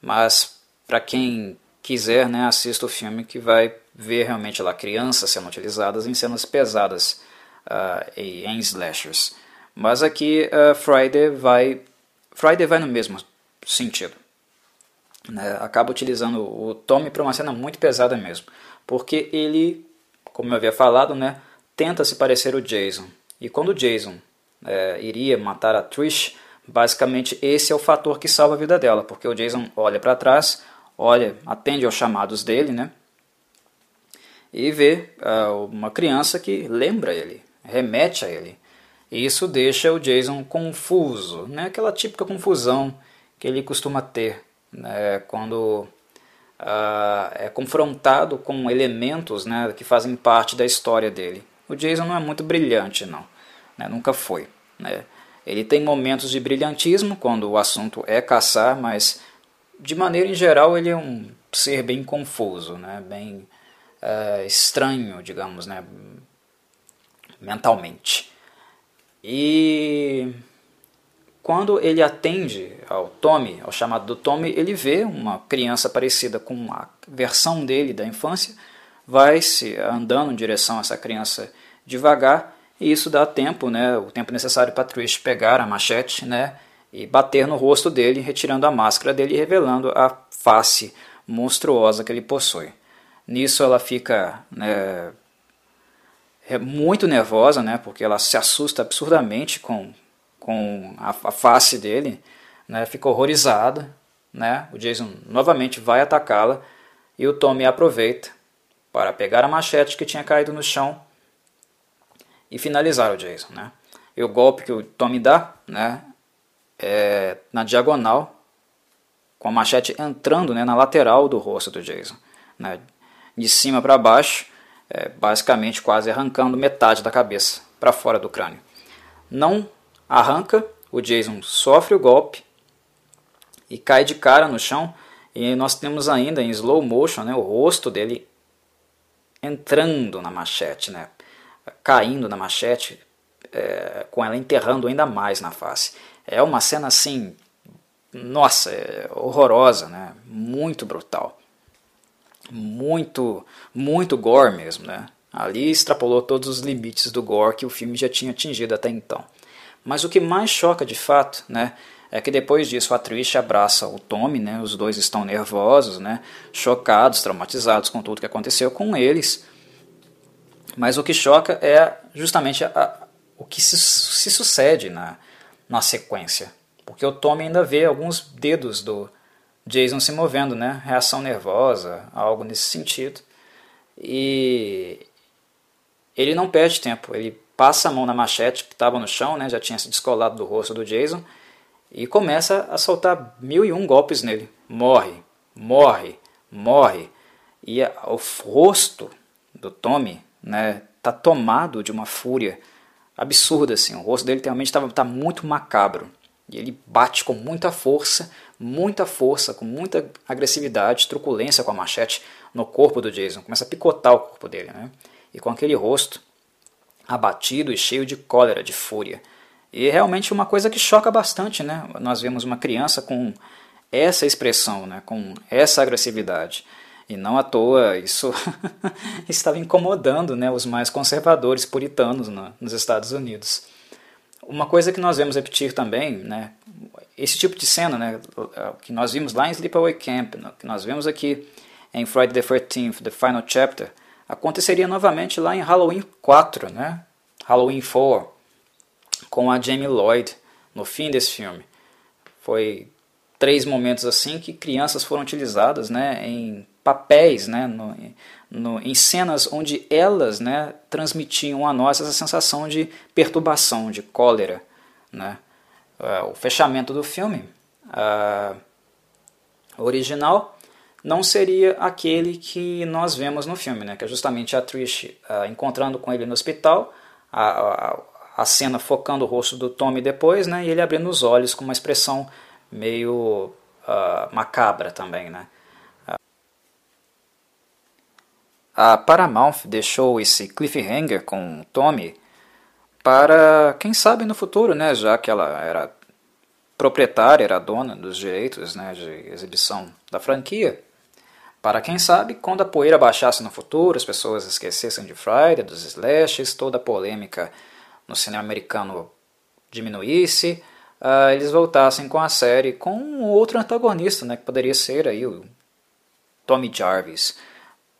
mas para quem quiser, né, assista o filme que vai ver realmente lá crianças sendo utilizadas em cenas pesadas uh, em slashers. Mas aqui uh, Friday vai Friday vai no mesmo sentido. Né? Acaba utilizando o Tommy para uma cena muito pesada mesmo, porque ele, como eu havia falado, né, tenta se parecer o Jason. E quando o Jason é, iria matar a Trish, basicamente esse é o fator que salva a vida dela, porque o Jason olha para trás, olha, atende aos chamados dele, né? E vê uh, uma criança que lembra ele, remete a ele. Isso deixa o Jason confuso, né? aquela típica confusão que ele costuma ter né? quando uh, é confrontado com elementos né? que fazem parte da história dele. O Jason não é muito brilhante, não. Né? Nunca foi. Né? Ele tem momentos de brilhantismo quando o assunto é caçar, mas de maneira em geral ele é um ser bem confuso, né? bem uh, estranho, digamos, né? mentalmente. E quando ele atende ao Tommy, ao chamado do Tommy, ele vê uma criança parecida com a versão dele da infância, vai se andando em direção a essa criança devagar, e isso dá tempo, né, o tempo necessário para Trish pegar a machete, né, e bater no rosto dele, retirando a máscara dele e revelando a face monstruosa que ele possui. Nisso ela fica né, é muito nervosa, né, porque ela se assusta absurdamente com, com a, a face dele, né, fica horrorizada, né, o Jason novamente vai atacá-la e o Tommy aproveita para pegar a machete que tinha caído no chão e finalizar o Jason, né. E o golpe que o Tommy dá, né, é na diagonal, com a machete entrando né, na lateral do rosto do Jason, né, de cima para baixo, é, basicamente quase arrancando metade da cabeça para fora do crânio. Não arranca, o Jason sofre o golpe e cai de cara no chão. E nós temos ainda em slow motion né, o rosto dele entrando na machete, né, caindo na machete, é, com ela enterrando ainda mais na face. É uma cena assim, nossa, é horrorosa, né, muito brutal muito, muito gore mesmo, né? Ali extrapolou todos os limites do gore que o filme já tinha atingido até então. Mas o que mais choca de fato, né, é que depois disso a Trish abraça o Tommy, né, os dois estão nervosos, né, chocados, traumatizados com tudo que aconteceu com eles. Mas o que choca é justamente a, a, o que se, se sucede na, na sequência. Porque o Tommy ainda vê alguns dedos do, Jason se movendo, né? Reação nervosa, algo nesse sentido. E ele não perde tempo, ele passa a mão na machete que estava no chão, né? Já tinha se descolado do rosto do Jason e começa a soltar mil e um golpes nele. Morre, morre, morre. E o rosto do Tommy, né? Tá tomado de uma fúria absurda, assim. O rosto dele realmente está tá muito macabro. E ele bate com muita força, muita força, com muita agressividade, truculência com a machete no corpo do Jason. Começa a picotar o corpo dele, né? E com aquele rosto abatido e cheio de cólera, de fúria. E é realmente uma coisa que choca bastante, né? Nós vemos uma criança com essa expressão, né? com essa agressividade. E não à toa isso estava incomodando né? os mais conservadores puritanos no, nos Estados Unidos. Uma coisa que nós vemos repetir também, né, esse tipo de cena né, que nós vimos lá em Sleepaway Camp, que nós vemos aqui em Friday the 13th, The Final Chapter, aconteceria novamente lá em Halloween 4, né, Halloween 4, com a Jamie Lloyd no fim desse filme. Foi três momentos assim que crianças foram utilizadas né, em papéis, né, no, no, em cenas onde elas né, transmitiam a nós essa sensação de perturbação, de cólera. Né. Uh, o fechamento do filme uh, original não seria aquele que nós vemos no filme, né, que é justamente a Trish uh, encontrando com ele no hospital, a, a, a, cena focando o rosto do Tommy depois, né, e ele abrindo os olhos com uma expressão meio macabra também, né. a Paramount deixou esse cliffhanger com Tommy para, quem sabe no futuro, né, já que ela era proprietária, era dona dos direitos né, de exibição da franquia, para quem sabe, quando a poeira baixasse no futuro, as pessoas esquecessem de Friday, dos slashes, toda a polêmica no cinema americano diminuísse, uh, eles voltassem com a série com um outro antagonista, né, que poderia ser aí o Tommy Jarvis.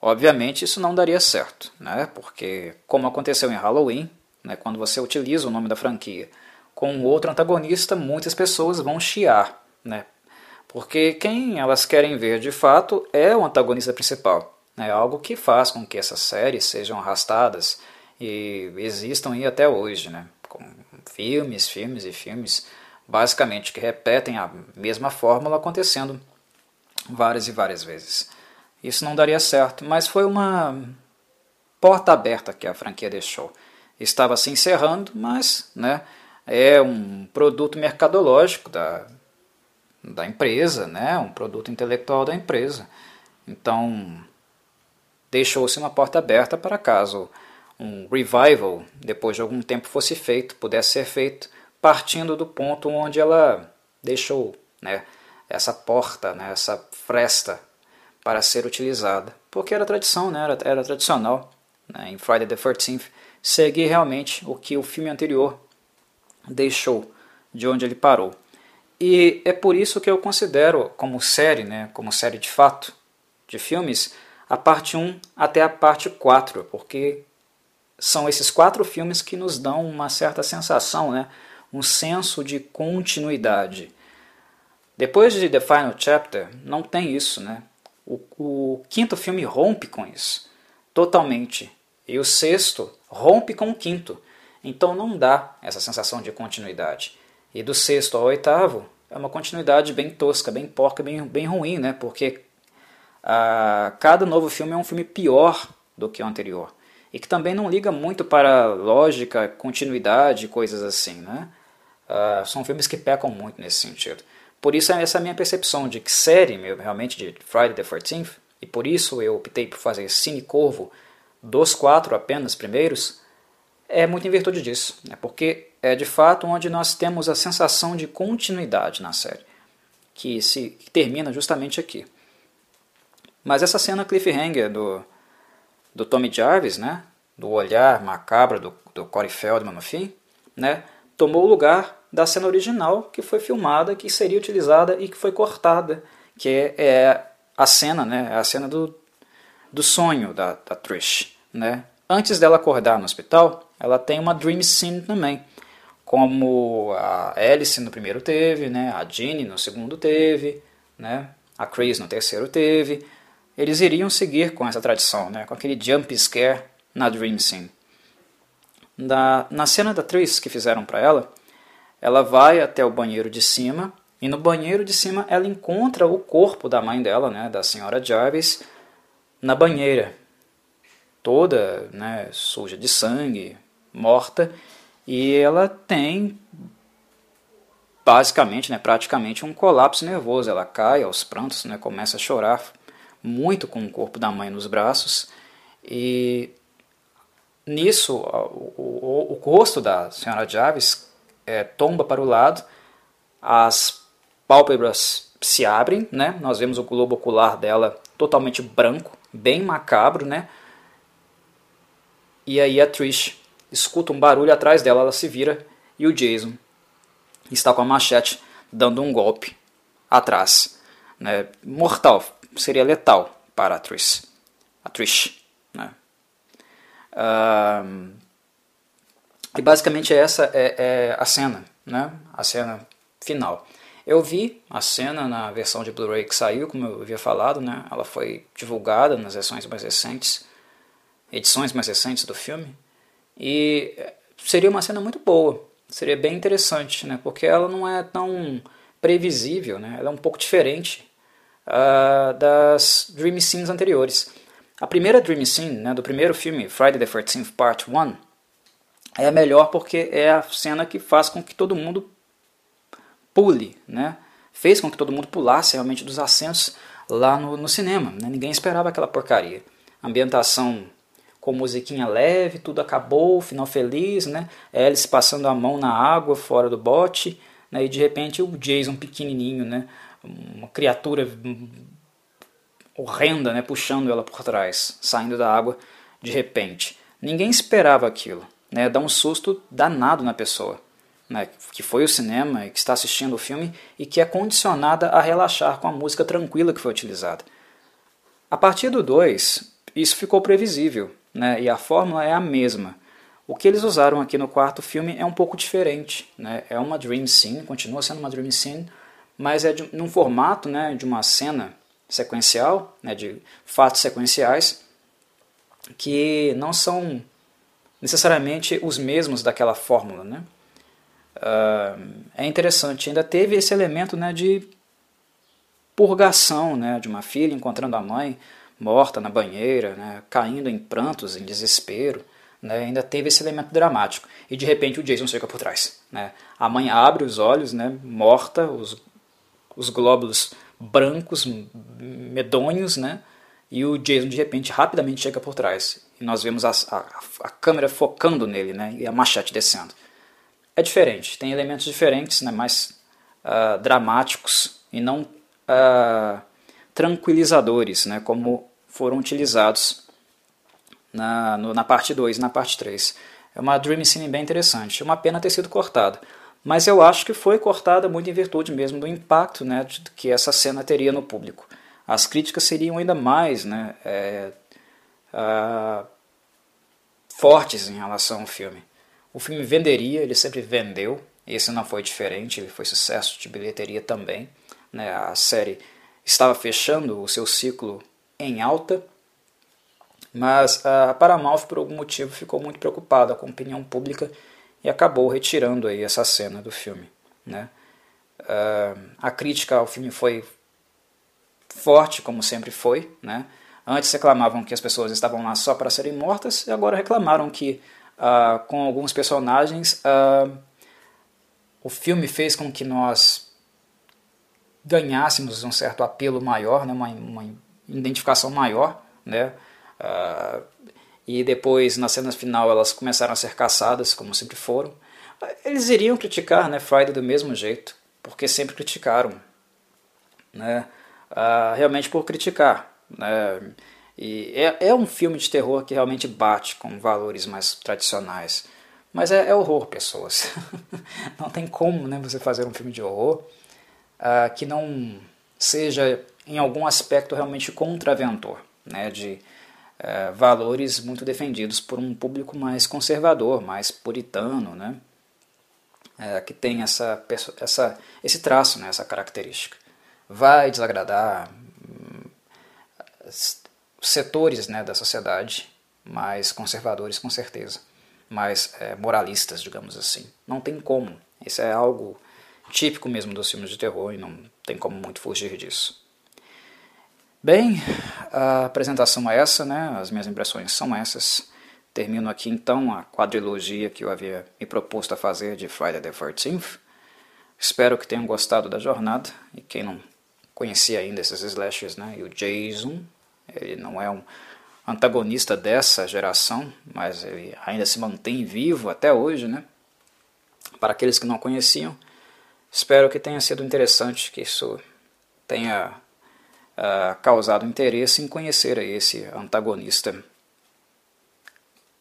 Obviamente isso não daria certo, né, porque como aconteceu em Halloween, né, quando você utiliza o nome da franquia com outro antagonista, muitas pessoas vão chiar, né, porque quem elas querem ver de fato é o antagonista principal. É algo que faz com que essas séries sejam arrastadas e existam aí até hoje, né? com filmes, filmes e filmes, basicamente que repetem a mesma fórmula acontecendo várias e várias vezes. Isso não daria certo, mas foi uma porta aberta que a franquia deixou. Estava se encerrando, mas né, é um produto mercadológico da, da empresa, né? um produto intelectual da empresa. Então, deixou-se uma porta aberta para caso um revival, depois de algum tempo, fosse feito, pudesse ser feito, partindo do ponto onde ela deixou né, essa porta, né, essa fresta para ser utilizada. Porque era tradição, né, era, era tradicional né, em Friday the 13th seguir realmente o que o filme anterior deixou, de onde ele parou. E é por isso que eu considero como série, né, como série de fato, de filmes, a parte 1 até a parte 4, porque são esses quatro filmes que nos dão uma certa sensação, né, um senso de continuidade. Depois de The Final Chapter, não tem isso, né? O, o quinto filme rompe com isso, totalmente. E o sexto rompe com o quinto. Então não dá essa sensação de continuidade. E do sexto ao oitavo é uma continuidade bem tosca, bem porca, bem, bem ruim, né? Porque ah, cada novo filme é um filme pior do que o anterior. E que também não liga muito para lógica, continuidade, coisas assim, né? Ah, são filmes que pecam muito nesse sentido. Por isso essa é a minha percepção de que série, realmente, de Friday the 13th, e por isso eu optei por fazer Cine Corvo dos quatro apenas primeiros, é muito em virtude disso, né? porque é de fato onde nós temos a sensação de continuidade na série, que se termina justamente aqui. Mas essa cena cliffhanger do, do Tommy Jarvis, né, do olhar macabro do, do Corey Feldman no fim, né, tomou o lugar da cena original que foi filmada, que seria utilizada e que foi cortada, que é, é a cena, né, é a cena do, do sonho da, da Trish, né, Antes dela acordar no hospital, ela tem uma dream scene também, como a Alice no primeiro teve, né? a Jeannie no segundo teve, né? a Chris no terceiro teve. Eles iriam seguir com essa tradição, né? com aquele jump scare na dream scene. Na, na cena da Tris que fizeram para ela, ela vai até o banheiro de cima e no banheiro de cima ela encontra o corpo da mãe dela, né, da senhora Jarvis, na banheira toda né, suja de sangue, morta, e ela tem basicamente, né, praticamente um colapso nervoso. Ela cai aos prantos, né, começa a chorar muito com o corpo da mãe nos braços e nisso o, o, o rosto da senhora Jarvis é, tomba para o lado, as pálpebras se abrem, né? Nós vemos o globo ocular dela totalmente branco, bem macabro, né? E aí a Trish escuta um barulho atrás dela, ela se vira e o Jason está com a machete dando um golpe atrás. Né? Mortal, seria letal para a Trish. A Trish. Né? Uh, e basicamente essa é, é, a cena, né? a cena final. Eu vi a cena na versão de Blu-ray que saiu, como eu havia falado, né? ela foi divulgada nas versões mais recentes edições mais recentes do filme. E seria uma cena muito boa, seria bem interessante, né? porque ela não é tão previsível, né? ela é um pouco diferente uh, das Dream Scenes anteriores. A primeira Dream Scene, né, do primeiro filme, Friday the 13th Part 1, é a melhor porque é a cena que faz com que todo mundo pule, né? fez com que todo mundo pulasse realmente dos assentos lá no, no cinema. Né? Ninguém esperava aquela porcaria. ambientação com musiquinha leve, tudo acabou, final feliz, né? Alice passando a mão na água fora do bote, né? e de repente o Jason pequenininho, né? Uma criatura horrenda, né? Puxando ela por trás, saindo da água de repente. Ninguém esperava aquilo, né? Dá um susto danado na pessoa. Né, que foi o cinema e que está assistindo o filme e que é condicionada a relaxar com a música tranquila que foi utilizada. A partir do 2, isso ficou previsível né, e a fórmula é a mesma. O que eles usaram aqui no quarto filme é um pouco diferente. Né, é uma dream scene, continua sendo uma dream scene, mas é de, num formato né, de uma cena sequencial, né, de fatos sequenciais, que não são necessariamente os mesmos daquela fórmula. Né? Uh, é interessante, ainda teve esse elemento né, de purgação né, de uma filha encontrando a mãe morta na banheira, né, caindo em prantos, em desespero. Né, ainda teve esse elemento dramático. E de repente o Jason chega por trás. Né? A mãe abre os olhos, né, morta, os, os glóbulos brancos, medonhos, né, e o Jason de repente rapidamente chega por trás. E nós vemos a, a, a câmera focando nele né, e a machete descendo. É diferente, tem elementos diferentes, né, mais uh, dramáticos e não uh, tranquilizadores, né, como foram utilizados na, no, na parte 2 e na parte 3. É uma Dream Scene bem interessante. É uma pena ter sido cortada. Mas eu acho que foi cortada muito em virtude mesmo do impacto né, que essa cena teria no público. As críticas seriam ainda mais né, é, uh, fortes em relação ao filme. O filme venderia, ele sempre vendeu, esse não foi diferente, ele foi sucesso de bilheteria também. Né? A série estava fechando o seu ciclo em alta, mas a Paramount, por algum motivo, ficou muito preocupada com a opinião pública e acabou retirando aí essa cena do filme. Né? Uh, a crítica ao filme foi forte, como sempre foi. Né? Antes reclamavam que as pessoas estavam lá só para serem mortas, e agora reclamaram que, uh, com alguns personagens, uh, o filme fez com que nós ganhássemos um certo apelo maior, né, uma, uma identificação maior, né, uh, e depois na cena final elas começaram a ser caçadas, como sempre foram. Eles iriam criticar né, Friday do mesmo jeito, porque sempre criticaram, né, uh, realmente por criticar. Né, e é, é um filme de terror que realmente bate com valores mais tradicionais. Mas é, é horror, pessoas. Não tem como né, você fazer um filme de horror uh, que não seja em algum aspecto realmente contraventor, né, de uh, valores muito defendidos por um público mais conservador, mais puritano, né, uh, que tem essa, essa, esse traço, né, essa característica. Vai desagradar hum, setores né, da sociedade mais conservadores, com certeza, mais é, moralistas, digamos assim. Não tem como. Isso é algo típico mesmo dos filmes de terror e não tem como muito fugir disso. Bem, a apresentação é essa, né? As minhas impressões são essas. Termino aqui então a quadrilogia que eu havia me proposto a fazer de Friday the 13th. Espero que tenham gostado da jornada e quem não conhecia ainda esses slashers, né? E o Jason, ele não é um antagonista dessa geração, mas ele ainda se mantém vivo até hoje, né? Para aqueles que não conheciam, Espero que tenha sido interessante, que isso tenha uh, causado interesse em conhecer esse antagonista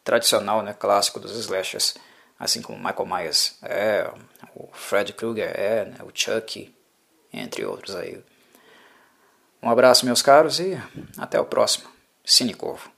tradicional, né, clássico dos slashers, assim como Michael Myers é, o Fred Krueger é, né, o Chucky, entre outros aí. Um abraço, meus caros, e até o próximo. Cine Corvo.